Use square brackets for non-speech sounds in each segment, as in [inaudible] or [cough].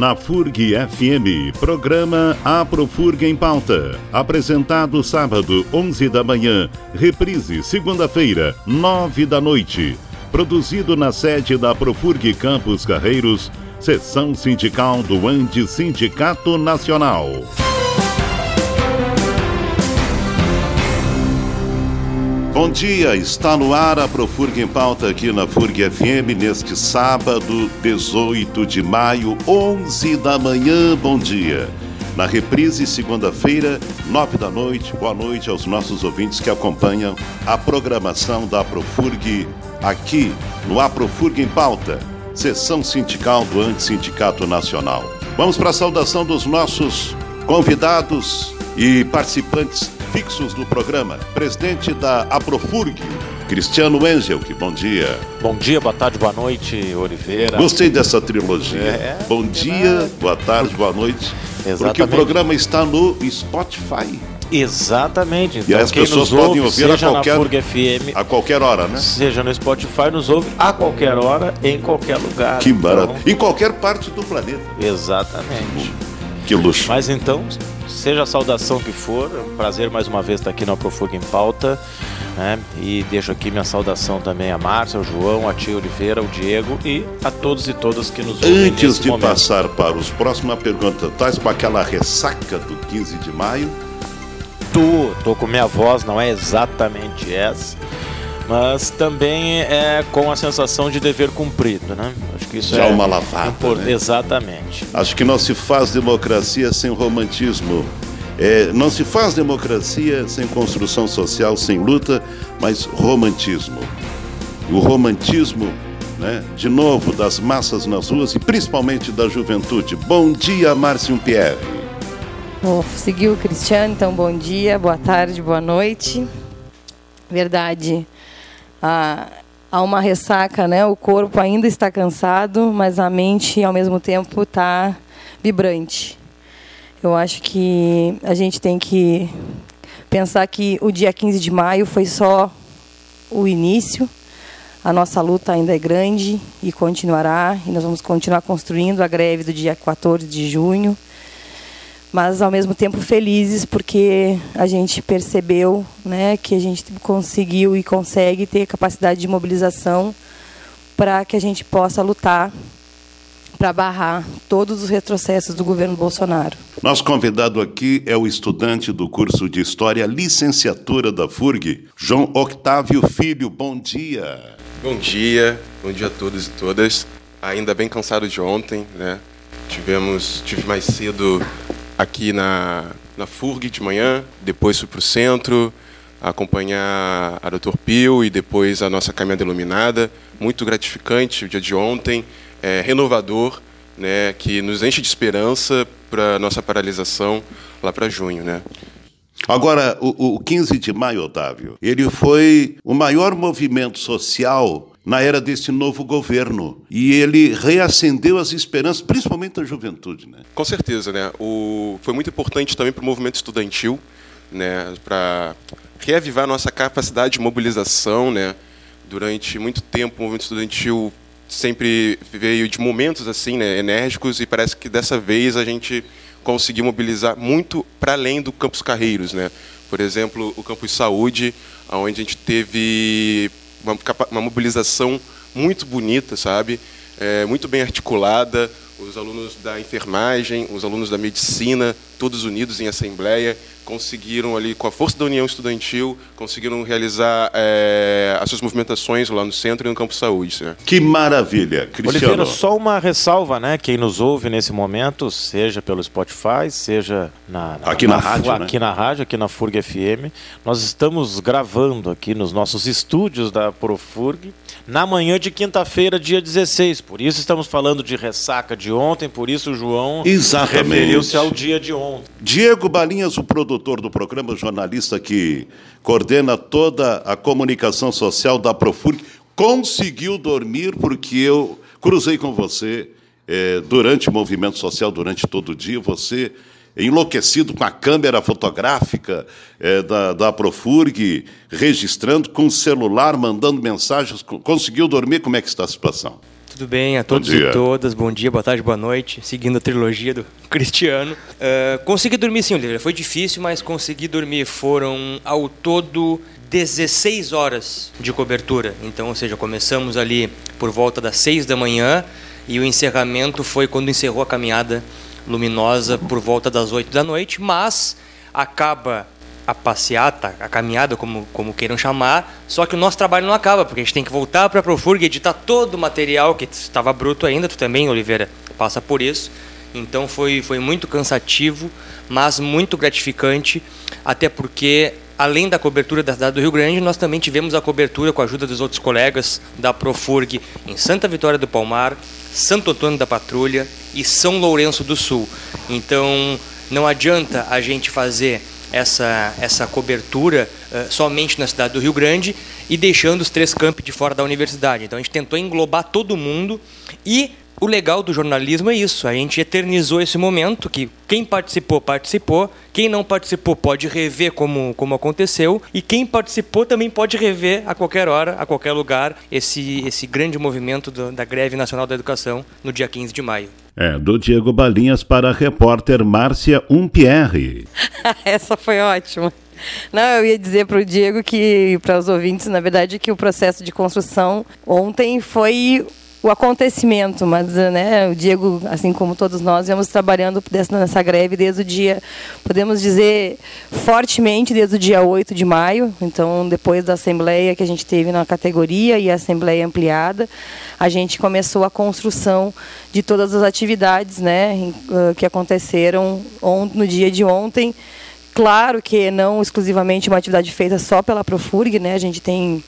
na FURG FM, programa Aprofurg em Pauta. Apresentado sábado, 11 da manhã, reprise segunda-feira, 9 da noite. Produzido na sede da Profurg Campos Carreiros, seção sindical do Anti Sindicato Nacional. Bom dia, está no ar a Profurg em Pauta aqui na FURG FM neste sábado, 18 de maio, 11 da manhã. Bom dia. Na reprise, segunda-feira, 9 da noite. Boa noite aos nossos ouvintes que acompanham a programação da Profurg aqui no Aprofurg em Pauta, sessão sindical do Antissindicato Nacional. Vamos para a saudação dos nossos convidados e participantes fixos do programa. Presidente da Aprofurg, Cristiano Engel, que bom dia. Bom dia, boa tarde, boa noite, Oliveira. Gostei dessa trilogia. É, bom dia, boa tarde, boa noite. Exatamente. Porque o programa está no Spotify. Exatamente. Então, e as pessoas podem ouve, ouvir a qualquer, FM, a qualquer hora, né? Seja no Spotify, nos ouve a qualquer hora, em qualquer lugar. Que maravilha. Então... Em qualquer parte do planeta. Exatamente. Que luxo. Mas então, seja a saudação que for, é um prazer mais uma vez estar aqui no Aprofuga em Pauta. Né? E deixo aqui minha saudação também a Márcia, ao João, a Tia Oliveira, ao Diego e a todos e todas que nos ouvem. Antes de momento. passar para os próximos, pergunta: estás com aquela ressaca do 15 de maio? Tô, tô com minha voz, não é exatamente essa mas também é com a sensação de dever cumprido, né? Acho que isso Já é uma lavada. Né? Exatamente. Acho que não se faz democracia sem romantismo. É, não se faz democracia sem construção social, sem luta, mas romantismo. O romantismo, né, de novo, das massas nas ruas e principalmente da juventude. Bom dia, Márcio Pierre. Vou seguir o Cristiano, então bom dia, boa tarde, boa noite. Verdade há, há uma ressaca, né? O corpo ainda está cansado, mas a mente, ao mesmo tempo, está vibrante. Eu acho que a gente tem que pensar que o dia 15 de maio foi só o início. A nossa luta ainda é grande e continuará, e nós vamos continuar construindo a greve do dia 14 de junho mas ao mesmo tempo felizes porque a gente percebeu né, que a gente conseguiu e consegue ter capacidade de mobilização para que a gente possa lutar para barrar todos os retrocessos do governo Bolsonaro. Nosso convidado aqui é o estudante do curso de História, licenciatura da FURG, João Octávio Filho. Bom dia. Bom dia, bom dia a todos e todas. Ainda bem cansado de ontem, né? Tivemos, tive mais cedo aqui na, na FURG de manhã, depois fui para o centro, acompanhar a Dr. Pio e depois a nossa caminhada iluminada. Muito gratificante o dia de ontem, é, renovador, né, que nos enche de esperança para a nossa paralisação lá para junho. Né. Agora, o, o 15 de maio, Otávio, ele foi o maior movimento social na era desse novo governo. E ele reacendeu as esperanças, principalmente da juventude. Né? Com certeza. Né? O... Foi muito importante também para o movimento estudantil, né? para reavivar nossa capacidade de mobilização. Né? Durante muito tempo, o movimento estudantil sempre veio de momentos assim né, enérgicos e parece que dessa vez a gente conseguiu mobilizar muito para além do campus Carreiros, né? Por exemplo, o campus Saúde, onde a gente teve uma, uma mobilização muito bonita, sabe? É, muito bem articulada, os alunos da enfermagem, os alunos da medicina, todos unidos em assembleia, conseguiram ali, com a força da União Estudantil, conseguiram realizar é, as suas movimentações lá no centro e no Campo Saúde. Né? Que maravilha, Cristiano. Oliveira, só uma ressalva, né? Quem nos ouve nesse momento, seja pelo Spotify, seja na, na aqui na, na rádio, aqui né? na rádio, aqui na Furg FM, nós estamos gravando aqui nos nossos estúdios da Profurg na manhã de quinta-feira, dia 16. Por isso estamos falando de ressaca de ontem, por isso o João referiu-se ao dia de ontem. Diego Balinhas, o produtor do programa, jornalista que coordena toda a comunicação social da Profurg, conseguiu dormir porque eu cruzei com você é, durante o movimento social, durante todo o dia. Você enlouquecido com a câmera fotográfica é, da, da Profurg, registrando com o celular, mandando mensagens. Conseguiu dormir? Como é que está a situação? Tudo bem a todos e todas. Bom dia, boa tarde, boa noite. Seguindo a trilogia do [laughs] Cristiano. Uh, consegui dormir sim, Oliveira. Foi difícil, mas consegui dormir. Foram ao todo 16 horas de cobertura. Então, ou seja, começamos ali por volta das 6 da manhã e o encerramento foi quando encerrou a caminhada luminosa por volta das 8 da noite, mas acaba a passeata, a caminhada, como, como queiram chamar, só que o nosso trabalho não acaba, porque a gente tem que voltar para a Profurg e editar todo o material que estava bruto ainda, tu também, Oliveira, passa por isso. Então foi, foi muito cansativo, mas muito gratificante, até porque além da cobertura da cidade do Rio Grande, nós também tivemos a cobertura com a ajuda dos outros colegas da Profurg em Santa Vitória do Palmar, Santo Antônio da Patrulha e São Lourenço do Sul. Então não adianta a gente fazer essa, essa cobertura uh, somente na cidade do Rio Grande e deixando os três campi de fora da universidade. Então a gente tentou englobar todo mundo e o legal do jornalismo é isso, a gente eternizou esse momento que quem participou, participou, quem não participou pode rever como, como aconteceu e quem participou também pode rever a qualquer hora, a qualquer lugar, esse, esse grande movimento do, da Greve Nacional da Educação no dia 15 de maio. É, do Diego Balinhas para a repórter Márcia Umpierre. [laughs] Essa foi ótima. Não, eu ia dizer para o Diego que, para os ouvintes, na verdade, que o processo de construção ontem foi o acontecimento, mas né, o Diego, assim como todos nós, vamos trabalhando nessa greve desde o dia, podemos dizer, fortemente desde o dia 8 de maio, então depois da assembleia que a gente teve na categoria e a assembleia ampliada, a gente começou a construção de todas as atividades né, que aconteceram no dia de ontem. Claro que não exclusivamente uma atividade feita só pela Profurg, né? A gente tem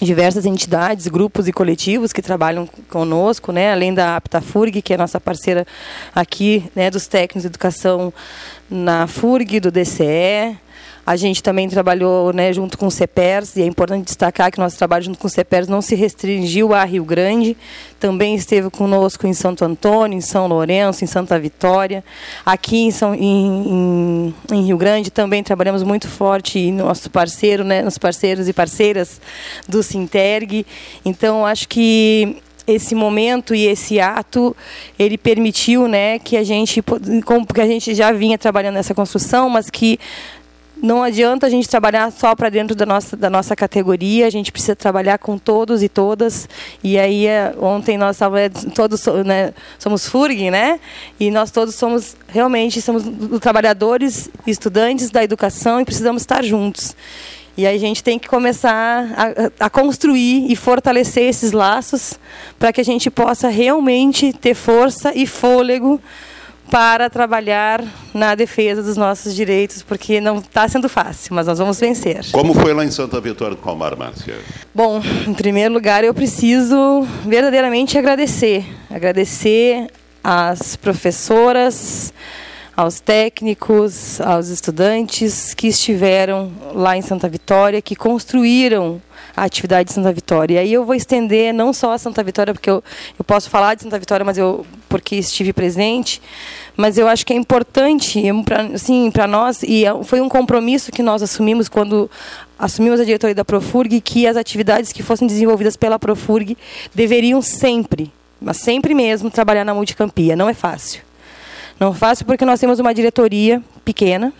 diversas entidades, grupos e coletivos que trabalham conosco, né, além da Aptafurg, que é nossa parceira aqui, né, dos técnicos de educação na FURG, do DCE, a gente também trabalhou né, junto com o CEPERS, e é importante destacar que nosso trabalho junto com o CEPERS não se restringiu a Rio Grande, também esteve conosco em Santo Antônio, em São Lourenço, em Santa Vitória. Aqui em, São, em, em, em Rio Grande também trabalhamos muito forte, e nosso parceiro, né, nos parceiros e parceiras do Sinterg. Então, acho que esse momento e esse ato ele permitiu né que a gente que a gente já vinha trabalhando nessa construção mas que não adianta a gente trabalhar só para dentro da nossa, da nossa categoria, a gente precisa trabalhar com todos e todas. E aí, é, ontem nós estávamos todos, né, somos FURG, né? E nós todos somos, realmente, somos trabalhadores, estudantes da educação e precisamos estar juntos. E aí a gente tem que começar a, a construir e fortalecer esses laços para que a gente possa realmente ter força e fôlego para trabalhar na defesa dos nossos direitos, porque não está sendo fácil, mas nós vamos vencer. Como foi lá em Santa Vitória do Palmar, Márcia? Bom, em primeiro lugar, eu preciso verdadeiramente agradecer. Agradecer às professoras, aos técnicos, aos estudantes que estiveram lá em Santa Vitória, que construíram a atividade de Santa Vitória. E aí eu vou estender não só a Santa Vitória, porque eu, eu posso falar de Santa Vitória, mas eu porque estive presente, mas eu acho que é importante, assim, para nós e é, foi um compromisso que nós assumimos quando assumimos a diretoria da Profurg que as atividades que fossem desenvolvidas pela Profurg deveriam sempre, mas sempre mesmo trabalhar na multicampia. Não é fácil. Não é fácil porque nós temos uma diretoria pequena,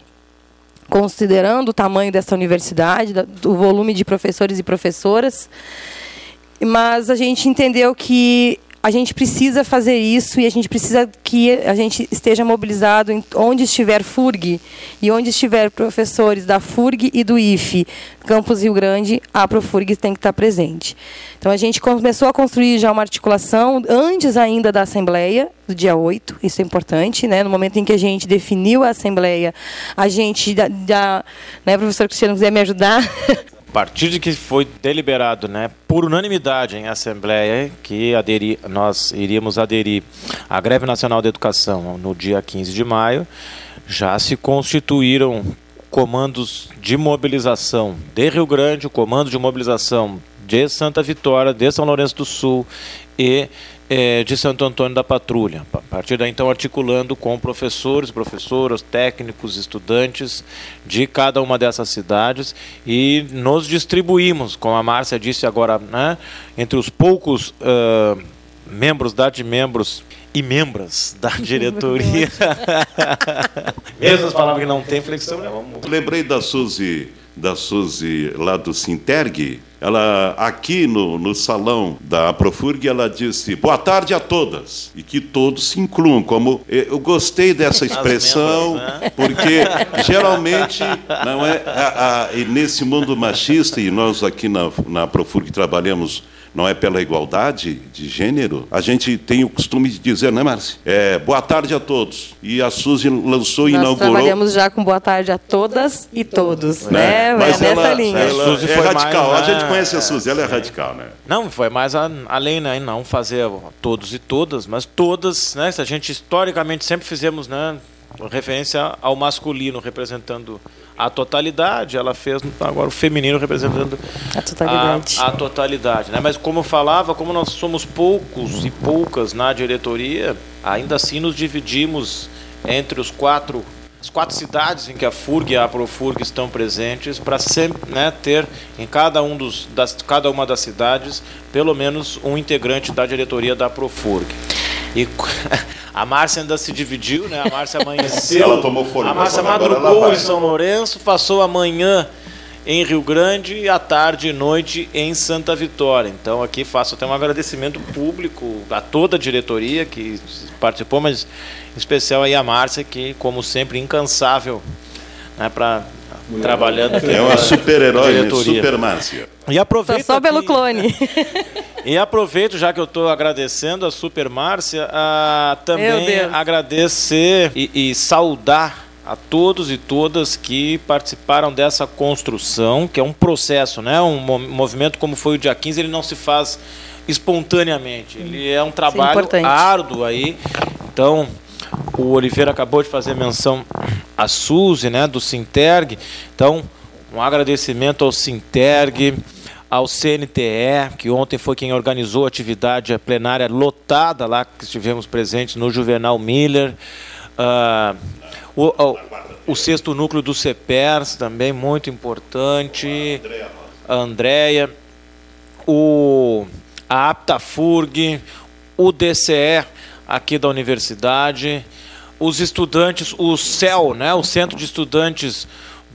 considerando o tamanho dessa universidade, o volume de professores e professoras, mas a gente entendeu que a gente precisa fazer isso e a gente precisa que a gente esteja mobilizado onde estiver FURG e onde estiver professores da FURG e do IFE, Campus Rio Grande, a Profurg tem que estar presente. Então a gente começou a construir já uma articulação antes ainda da Assembleia, do dia 8, isso é importante, né? No momento em que a gente definiu a Assembleia, a gente já, né, professor Cristiano, quiser me ajudar, [laughs] partir de que foi deliberado, né, por unanimidade em assembleia, que aderi, nós iríamos aderir à greve nacional da educação no dia 15 de maio, já se constituíram comandos de mobilização de Rio Grande, o comando de mobilização de Santa Vitória, de São Lourenço do Sul e é, de Santo Antônio da Patrulha. A partir daí, então, articulando com professores, professoras, técnicos, estudantes de cada uma dessas cidades e nos distribuímos, como a Márcia disse agora, né, entre os poucos uh, membros da de membros e membras da [laughs] diretoria. [laughs] Mesmo as palavras que não tem flexão, né? Vamos... Lembrei da Suzy, da Suzy lá do Sinterg. Ela, aqui no, no salão da Profurg, ela disse boa tarde a todas. E que todos se incluam. Como, eu gostei dessa expressão, membros, né? porque geralmente não é a, a, nesse mundo machista, e nós aqui na, na Profurg trabalhamos não é pela igualdade de gênero, a gente tem o costume de dizer, né, Márcia? É, boa tarde a todos. E a Suzy lançou e Nós inaugurou. trabalhamos já com boa tarde a todas e todos, é. né? Mas é nessa linha. Ela, ela é radical. Mais, né? A gente conhece a Suzy, ela é radical, né? Não, foi mais a, além, né? Não fazer todos e todas, mas todas, né? Se a gente historicamente sempre fizemos, né? Referência ao masculino representando a totalidade, ela fez agora o feminino representando a totalidade. A, a, totalidade né? Mas como eu falava, como nós somos poucos e poucas na diretoria, ainda assim nos dividimos entre os quatro as quatro cidades em que a FURG e a Profurg estão presentes para sempre né, ter em cada, um dos, das, cada uma das cidades pelo menos um integrante da diretoria da Profurg. E a Márcia ainda se dividiu, né? A Márcia amanheceu. [laughs] ela tomou folha. A Márcia madrugou em São Lourenço, passou a manhã em Rio Grande e à tarde e noite em Santa Vitória. Então aqui faço até um agradecimento público a toda a diretoria que participou, mas em especial aí a Márcia que, como sempre, incansável né, para trabalhando aqui. É uma super-herói, né? super Márcia. E aproveito só, só pelo clone. [laughs] e aproveito, já que eu estou agradecendo a Super Márcia, a também agradecer e, e saudar a todos e todas que participaram dessa construção, que é um processo, né? Um movimento como foi o dia 15, ele não se faz espontaneamente. Ele é um trabalho Sim, árduo aí. Então, o Oliveira acabou de fazer menção à Suzy, né, do Sinterg. Então, um agradecimento ao Sinterg, ao CNTE, que ontem foi quem organizou a atividade plenária lotada lá, que estivemos presentes no Juvenal Miller. Uh, o, o, o, sexto núcleo do CEPERS, também muito importante. A Andréia. O, a APTAFURG, o DCE aqui da universidade, os estudantes, o CEL, né, o Centro de Estudantes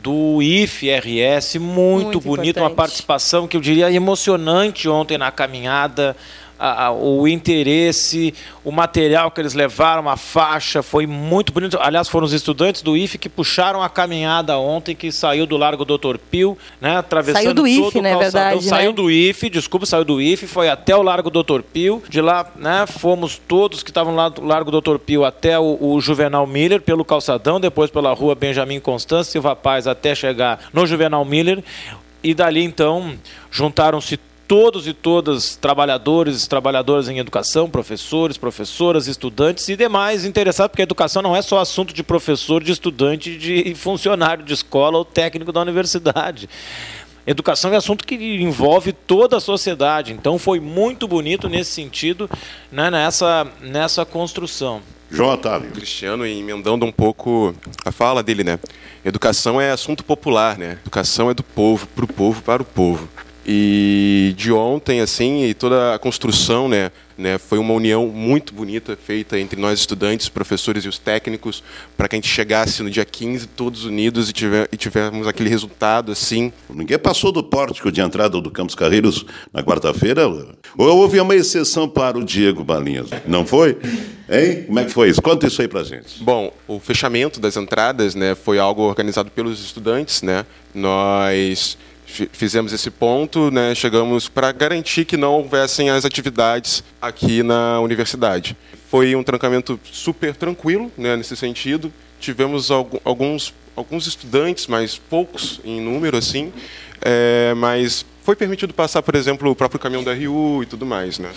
do IFRS, muito, muito bonito, importante. uma participação que eu diria emocionante ontem na caminhada a, a, o interesse, o material que eles levaram, a faixa, foi muito bonito. Aliás, foram os estudantes do IFE que puxaram a caminhada ontem, que saiu do Largo Doutor Pio, né, atravessando saiu do IFE, né, verdade, Saiu né? do IFE, desculpa, saiu do IFE, foi até o Largo Doutor Pio. De lá, né, fomos todos que estavam lá do Largo Doutor Pio até o, o Juvenal Miller, pelo calçadão, depois pela rua Benjamin Constância Silva Paz até chegar no Juvenal Miller. E dali, então, juntaram-se todos e todas trabalhadores, trabalhadoras em educação, professores, professoras, estudantes e demais interessados, porque a educação não é só assunto de professor, de estudante, de funcionário de escola ou técnico da universidade. Educação é assunto que envolve toda a sociedade, então foi muito bonito nesse sentido, né, nessa, nessa construção. João Otávio. Cristiano, emendando um pouco a fala dele, né? Educação é assunto popular, né? Educação é do povo, para o povo, para o povo. E de ontem, assim, e toda a construção, né, né, foi uma união muito bonita feita entre nós estudantes, professores e os técnicos, para que a gente chegasse no dia 15 todos unidos e, tiver, e tivermos aquele resultado assim. Ninguém passou do pórtico de entrada do Campos Carreiros na quarta-feira? Ou houve uma exceção para o Diego Balinhas? Não foi? Hein? Como é que foi isso? Conta isso aí para gente. Bom, o fechamento das entradas né, foi algo organizado pelos estudantes. Né? Nós fizemos esse ponto, né, chegamos para garantir que não houvessem as atividades aqui na universidade. Foi um trancamento super tranquilo, né, nesse sentido. Tivemos alguns, alguns estudantes, mas poucos em número, assim, é, mas foi permitido passar, por exemplo, o próprio caminhão da RU e tudo mais. Né?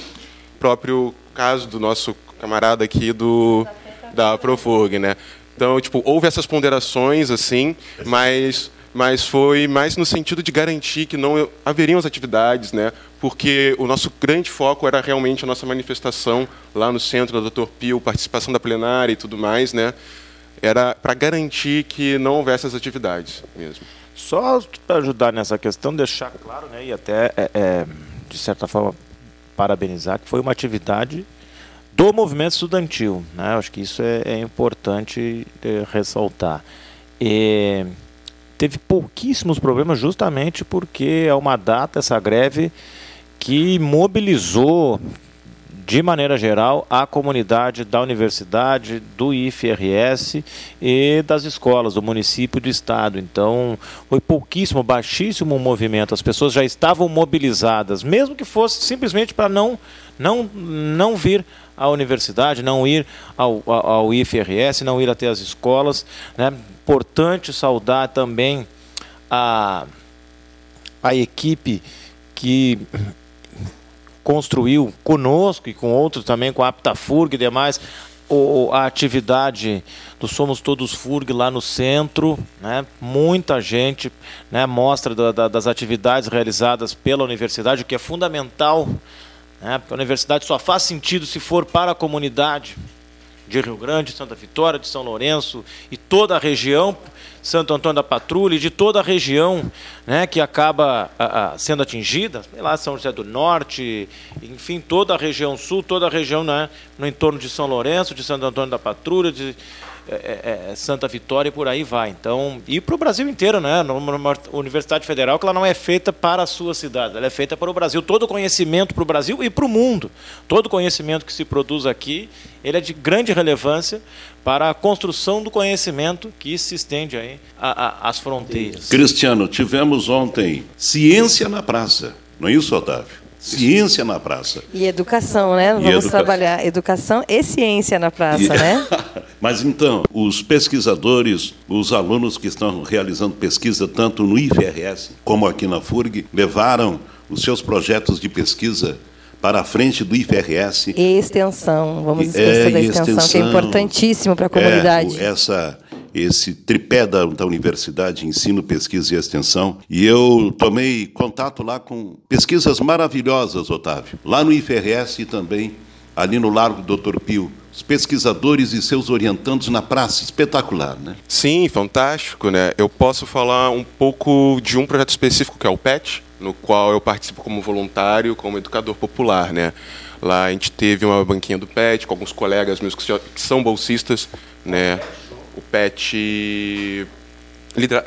O próprio caso do nosso camarada aqui do, da Profug, né? Então, tipo, houve essas ponderações, assim, mas mas foi mais no sentido de garantir que não haveriam as atividades, né? porque o nosso grande foco era realmente a nossa manifestação lá no centro da Dr. Pio, participação da plenária e tudo mais, né? era para garantir que não houvesse as atividades mesmo. Só para ajudar nessa questão, deixar claro, né, e até, é, é, de certa forma, parabenizar, que foi uma atividade do movimento estudantil. Né? Acho que isso é, é importante é, ressaltar. E teve pouquíssimos problemas justamente porque é uma data, essa greve, que mobilizou, de maneira geral, a comunidade da universidade, do IFRS e das escolas, do município e do estado. Então, foi pouquíssimo, baixíssimo movimento. As pessoas já estavam mobilizadas, mesmo que fosse simplesmente para não, não, não vir à universidade, não ir ao, ao IFRS, não ir até as escolas. Né? Importante saudar também a, a equipe que construiu conosco e com outros também, com a Aptafurg e demais, o, a atividade do Somos Todos FURG lá no centro, né? muita gente, né? mostra da, da, das atividades realizadas pela universidade, o que é fundamental, né? porque a universidade só faz sentido se for para a comunidade de Rio Grande, Santa Vitória, de São Lourenço e toda a região, Santo Antônio da Patrulha e de toda a região né, que acaba a, a, sendo atingida, sei lá, São José do Norte, enfim, toda a região sul, toda a região né, no entorno de São Lourenço, de Santo Antônio da Patrulha, de é, é, é Santa Vitória e por aí vai. Então, e para o Brasil inteiro, né? Numa Universidade Federal que ela não é feita para a sua cidade, ela é feita para o Brasil. Todo conhecimento para o Brasil e para o mundo. Todo conhecimento que se produz aqui, ele é de grande relevância para a construção do conhecimento que se estende aí às fronteiras. Cristiano, tivemos ontem ciência na praça, não é isso, Otávio? Ciência na praça. E educação, né? Vamos educa... trabalhar educação e ciência na praça, e... né? [laughs] Mas então, os pesquisadores, os alunos que estão realizando pesquisa tanto no IFRS como aqui na FURG, levaram os seus projetos de pesquisa para a frente do IFRS. E extensão, vamos esquecer é, da extensão, extensão, que é importantíssimo para a comunidade. É, essa, esse tripé da, da universidade, ensino, pesquisa e extensão. E eu tomei contato lá com pesquisas maravilhosas, Otávio, lá no IFRS e também ali no Largo Doutor Pio os pesquisadores e seus orientandos na praça. Espetacular, né? Sim, fantástico, né? Eu posso falar um pouco de um projeto específico que é o PET, no qual eu participo como voluntário, como educador popular, né? Lá a gente teve uma banquinha do PET com alguns colegas meus que são bolsistas, né? O PET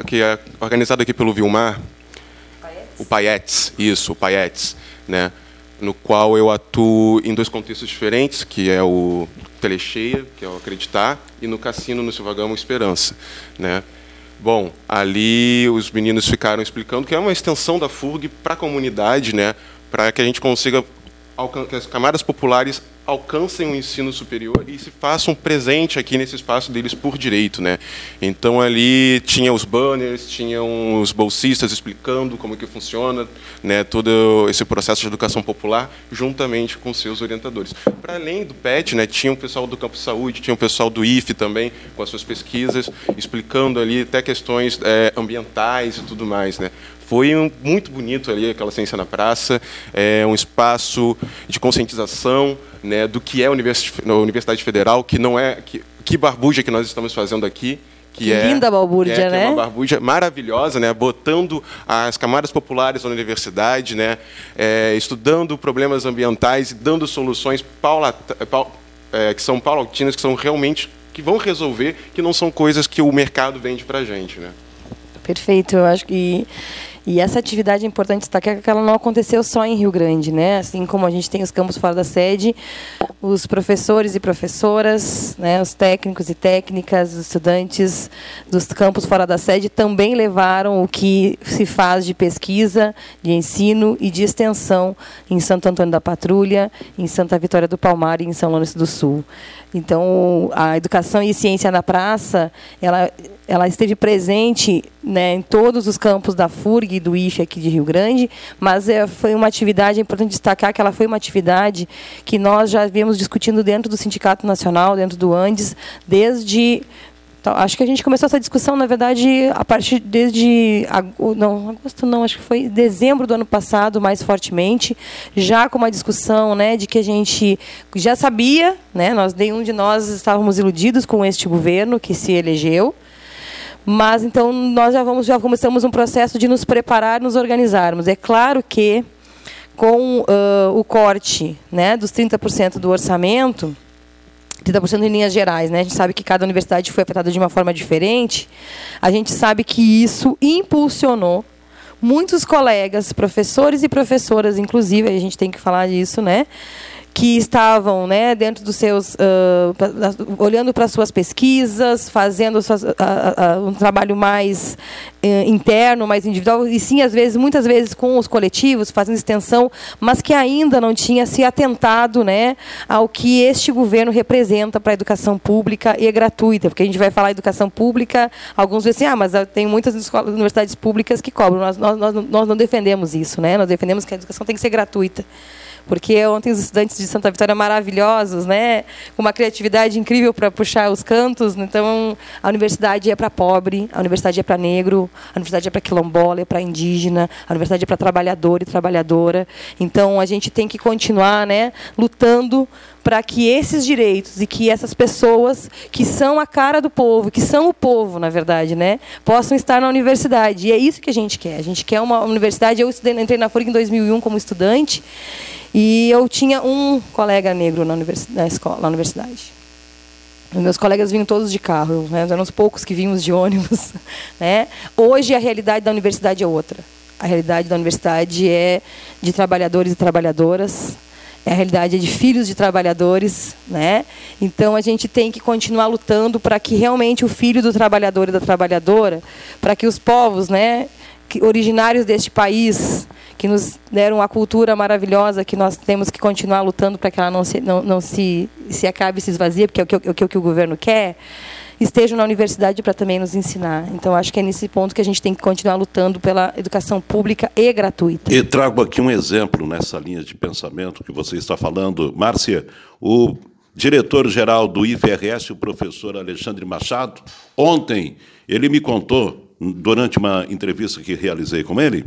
que é organizado aqui pelo Vilmar, o Paetes, isso, o Paetes, né? no qual eu atuo em dois contextos diferentes, que é o Telecheia, que é o Acreditar, e no Cassino, no Silvagamo Esperança. Né? Bom, ali os meninos ficaram explicando que é uma extensão da FURG para a comunidade, né? para que a gente consiga que as camadas populares alcancem o ensino superior e se façam presente aqui nesse espaço deles por direito, né? Então ali tinha os banners, tinham os bolsistas explicando como que funciona, né? Todo esse processo de educação popular juntamente com seus orientadores. Para além do PET, né? Tinha o pessoal do campo de saúde, tinha o pessoal do IFE também com as suas pesquisas explicando ali até questões é, ambientais e tudo mais, né? Foi um, muito bonito ali aquela ciência na praça, é um espaço de conscientização né, do que é a Universidade Federal, que não é que, que barbuja que nós estamos fazendo aqui. Que, que é, linda balbúrdia, é, né? é uma barbuja maravilhosa, né? Botando as camadas populares da universidade, né? É, estudando problemas ambientais e dando soluções paula, é, que são paulatinas, que são realmente que vão resolver, que não são coisas que o mercado vende para a gente, né? Perfeito, eu acho que e essa atividade é importante destacar que ela não aconteceu só em Rio Grande, né? Assim como a gente tem os campos fora da sede, os professores e professoras, né, os técnicos e técnicas, os estudantes dos campos fora da sede também levaram o que se faz de pesquisa, de ensino e de extensão em Santo Antônio da Patrulha, em Santa Vitória do Palmar e em São Lourenço do Sul. Então, a educação e ciência na praça, ela, ela esteve presente né, em todos os campos da FURG e do IFE aqui de Rio Grande, mas é, foi uma atividade, é importante destacar que ela foi uma atividade que nós já viemos discutindo dentro do Sindicato Nacional, dentro do Andes, desde então, acho que a gente começou essa discussão, na verdade, a partir desde não, agosto não, acho que foi dezembro do ano passado, mais fortemente, já com uma discussão, né, de que a gente já sabia, né, nós nenhum de nós estávamos iludidos com este governo que se elegeu. Mas então nós já vamos já começamos um processo de nos preparar, nos organizarmos. É claro que com uh, o corte né, dos 30% do orçamento, 30% em linhas gerais, né? A gente sabe que cada universidade foi afetada de uma forma diferente. A gente sabe que isso impulsionou muitos colegas, professores e professoras, inclusive, a gente tem que falar disso, né? Que estavam né, dentro dos seus. Uh, olhando para suas pesquisas, fazendo suas, uh, uh, um trabalho mais interno, mais individual, e sim, às vezes, muitas vezes com os coletivos, fazendo extensão, mas que ainda não tinha se atentado né, ao que este governo representa para a educação pública e gratuita. Porque a gente vai falar educação pública, alguns dizem assim, ah, mas tem muitas escolas, universidades públicas que cobram. Nós, nós, nós não defendemos isso, né? nós defendemos que a educação tem que ser gratuita porque ontem os estudantes de Santa Vitória maravilhosos, né, com uma criatividade incrível para puxar os cantos. Então, a universidade é para pobre, a universidade é para negro, a universidade é para quilombola, é para indígena, a universidade é para trabalhador e trabalhadora. Então, a gente tem que continuar, né, lutando para que esses direitos e que essas pessoas que são a cara do povo, que são o povo, na verdade, né, possam estar na universidade. E é isso que a gente quer. A gente quer uma universidade. Eu entrei na FURG em 2001 como estudante e eu tinha um colega negro na, universidade, na, escola, na universidade. Meus colegas vinham todos de carro, né? eram os poucos que vínhamos de ônibus. [laughs] Né? Hoje a realidade da universidade é outra. A realidade da universidade é de trabalhadores e trabalhadoras, a realidade de filhos de trabalhadores, né? Então a gente tem que continuar lutando para que realmente o filho do trabalhador e da trabalhadora, para que os povos, né, originários deste país, que nos deram a cultura maravilhosa que nós temos que continuar lutando para que ela não se, não, não se, se acabe se esvazie, porque é o que, é o que o governo quer, estejam na universidade para também nos ensinar. Então, acho que é nesse ponto que a gente tem que continuar lutando pela educação pública e gratuita. E trago aqui um exemplo nessa linha de pensamento que você está falando. Márcia, o diretor-geral do IFRS, o professor Alexandre Machado, ontem ele me contou, durante uma entrevista que realizei com ele,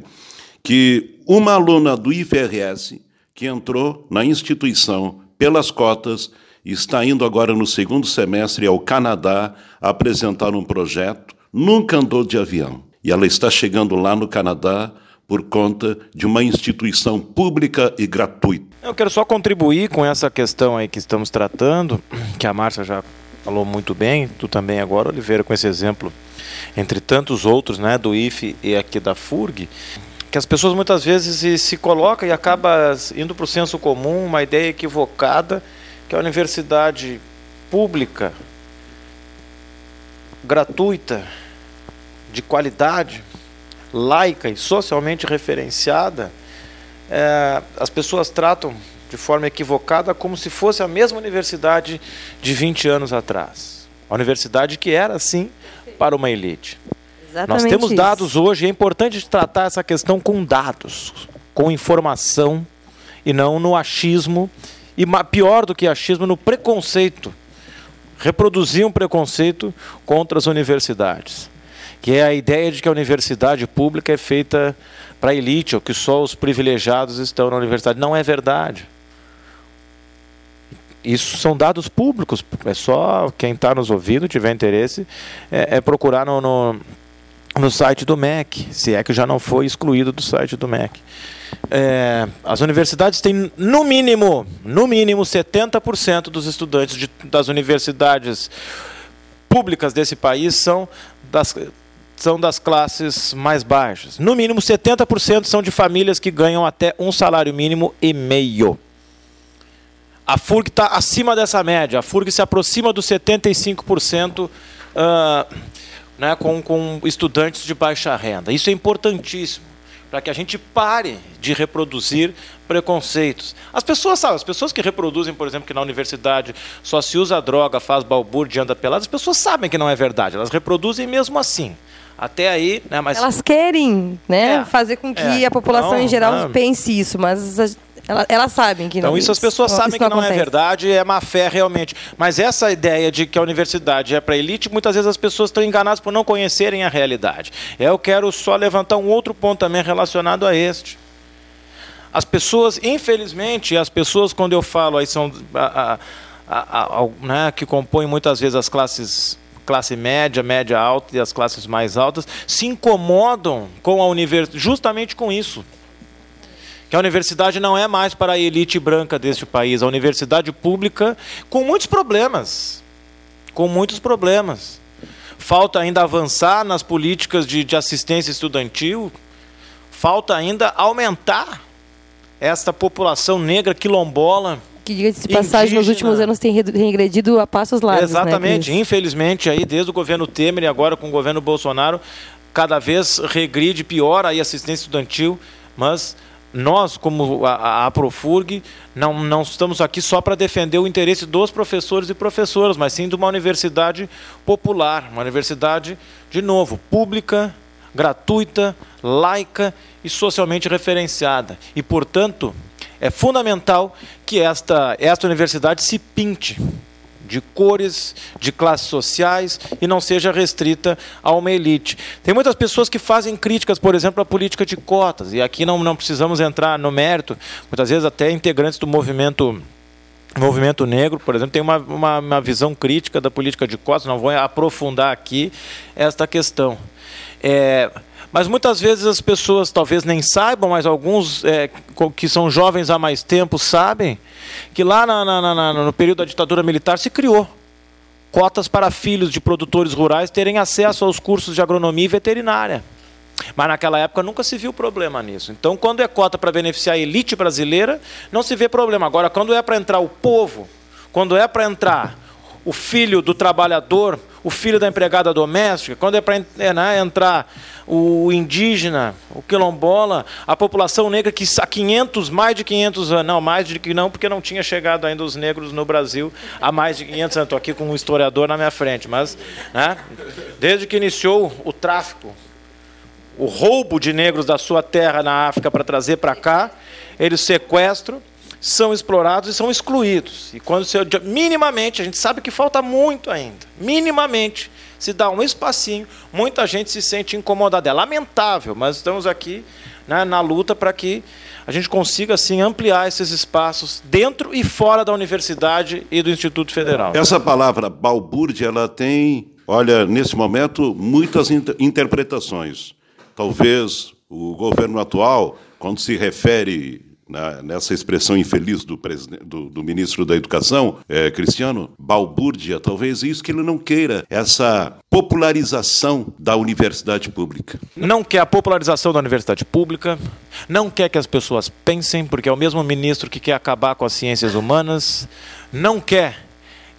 que uma aluna do IFRS que entrou na instituição pelas cotas está indo agora no segundo semestre ao Canadá apresentar um projeto, nunca andou de avião. E ela está chegando lá no Canadá por conta de uma instituição pública e gratuita. Eu quero só contribuir com essa questão aí que estamos tratando, que a Márcia já falou muito bem, tu também agora, Oliveira, com esse exemplo, entre tantos outros, né, do IFE e aqui da FURG, que as pessoas muitas vezes se, se colocam e acaba indo para o senso comum, uma ideia equivocada, que a universidade pública, gratuita, de qualidade, laica e socialmente referenciada, é, as pessoas tratam de forma equivocada como se fosse a mesma universidade de 20 anos atrás. A universidade que era, sim, para uma elite. Exatamente Nós temos isso. dados hoje, é importante tratar essa questão com dados, com informação e não no achismo e pior do que achismo, no preconceito. Reproduzir um preconceito contra as universidades, que é a ideia de que a universidade pública é feita para a elite, ou que só os privilegiados estão na universidade. Não é verdade. Isso são dados públicos, é só quem está nos ouvindo, tiver interesse, é, é procurar no, no no site do MEC, se é que já não foi excluído do site do MEC. É, as universidades têm, no mínimo, no mínimo, 70% dos estudantes de, das universidades públicas desse país são das, são das classes mais baixas. No mínimo, 70% são de famílias que ganham até um salário mínimo e meio. A FURG está acima dessa média. A FURG se aproxima dos 75%. Uh, né, com, com estudantes de baixa renda. Isso é importantíssimo para que a gente pare de reproduzir preconceitos. As pessoas sabem, as pessoas que reproduzem, por exemplo, que na universidade só se usa droga, faz balbúrdia, anda pelado, as pessoas sabem que não é verdade, elas reproduzem mesmo assim. Até aí, né, mas Elas querem né, É, fazer com que é. a população Não, em geral não. pense isso, mas elas sabem que Então não isso as pessoas isso sabem que não é acontece. verdade, é má fé realmente. Mas essa ideia de que a universidade é para elite, muitas vezes as pessoas estão enganadas por não conhecerem a realidade. Eu quero só levantar um outro ponto também relacionado a este. As pessoas, infelizmente, as pessoas quando eu falo aí são a- a- a- né, que compõem muitas vezes as classes classe média, média alta e as classes mais altas, se incomodam com a universidade, justamente com isso que a universidade não é mais para a elite branca deste país, a universidade pública com muitos problemas, com muitos problemas. Falta ainda avançar nas políticas de, de assistência estudantil, falta ainda aumentar esta população negra quilombola que diga-se de passagem, nos últimos anos tem regredido a passos largos. Né, Exatamente. Né, Infelizmente, aí desde o governo Temer e agora com o governo Bolsonaro, cada vez regride pior aí a assistência estudantil, mas nós, como a, a Profurg, não, não estamos aqui só para defender o interesse dos professores e professoras, mas sim de uma universidade popular, uma universidade, de novo, pública, gratuita, laica e socialmente referenciada. E, portanto, é fundamental que esta, esta universidade se pinte de cores, de classes sociais e não seja restrita a uma elite. Tem muitas pessoas que fazem críticas, por exemplo, à política de cotas, e aqui não, não precisamos entrar no mérito, muitas vezes até integrantes do movimento movimento negro, por exemplo, tem uma, uma, uma visão crítica da política de cotas, não vou aprofundar aqui esta questão. É, mas muitas vezes as pessoas talvez nem saibam, mas alguns é, que são jovens há mais tempo sabem que lá na, na, na, no período da ditadura militar se criou cotas para filhos de produtores rurais terem acesso aos cursos de agronomia e veterinária. Mas naquela época nunca se viu problema nisso. Então, quando é cota para beneficiar a elite brasileira, não se vê problema. Agora, quando é para entrar o povo, quando é para entrar o filho do trabalhador, o filho da empregada doméstica, quando é para é, né, entrar o indígena, o quilombola, a população negra que há 500, mais de 500 anos, não, mais de que não, porque não tinha chegado ainda os negros no Brasil há mais de 500 anos. Estou aqui com um historiador na minha frente, mas né, desde que iniciou o tráfico, o roubo de negros da sua terra na África para trazer para cá, eles sequestram, são explorados e são excluídos. E quando se minimamente, a gente sabe que falta muito ainda, minimamente se dá um espacinho, muita gente se sente incomodada. É lamentável, mas estamos aqui né, na luta para que a gente consiga assim ampliar esses espaços dentro e fora da universidade e do Instituto Federal. Essa palavra balbúrdia, ela tem, olha, nesse momento muitas inter interpretações. Talvez o governo atual, quando se refere na, nessa expressão infeliz do, do, do ministro da Educação, é, Cristiano, balbúrdia, talvez isso que ele não queira, essa popularização da universidade pública. Não quer a popularização da universidade pública, não quer que as pessoas pensem, porque é o mesmo ministro que quer acabar com as ciências humanas, não quer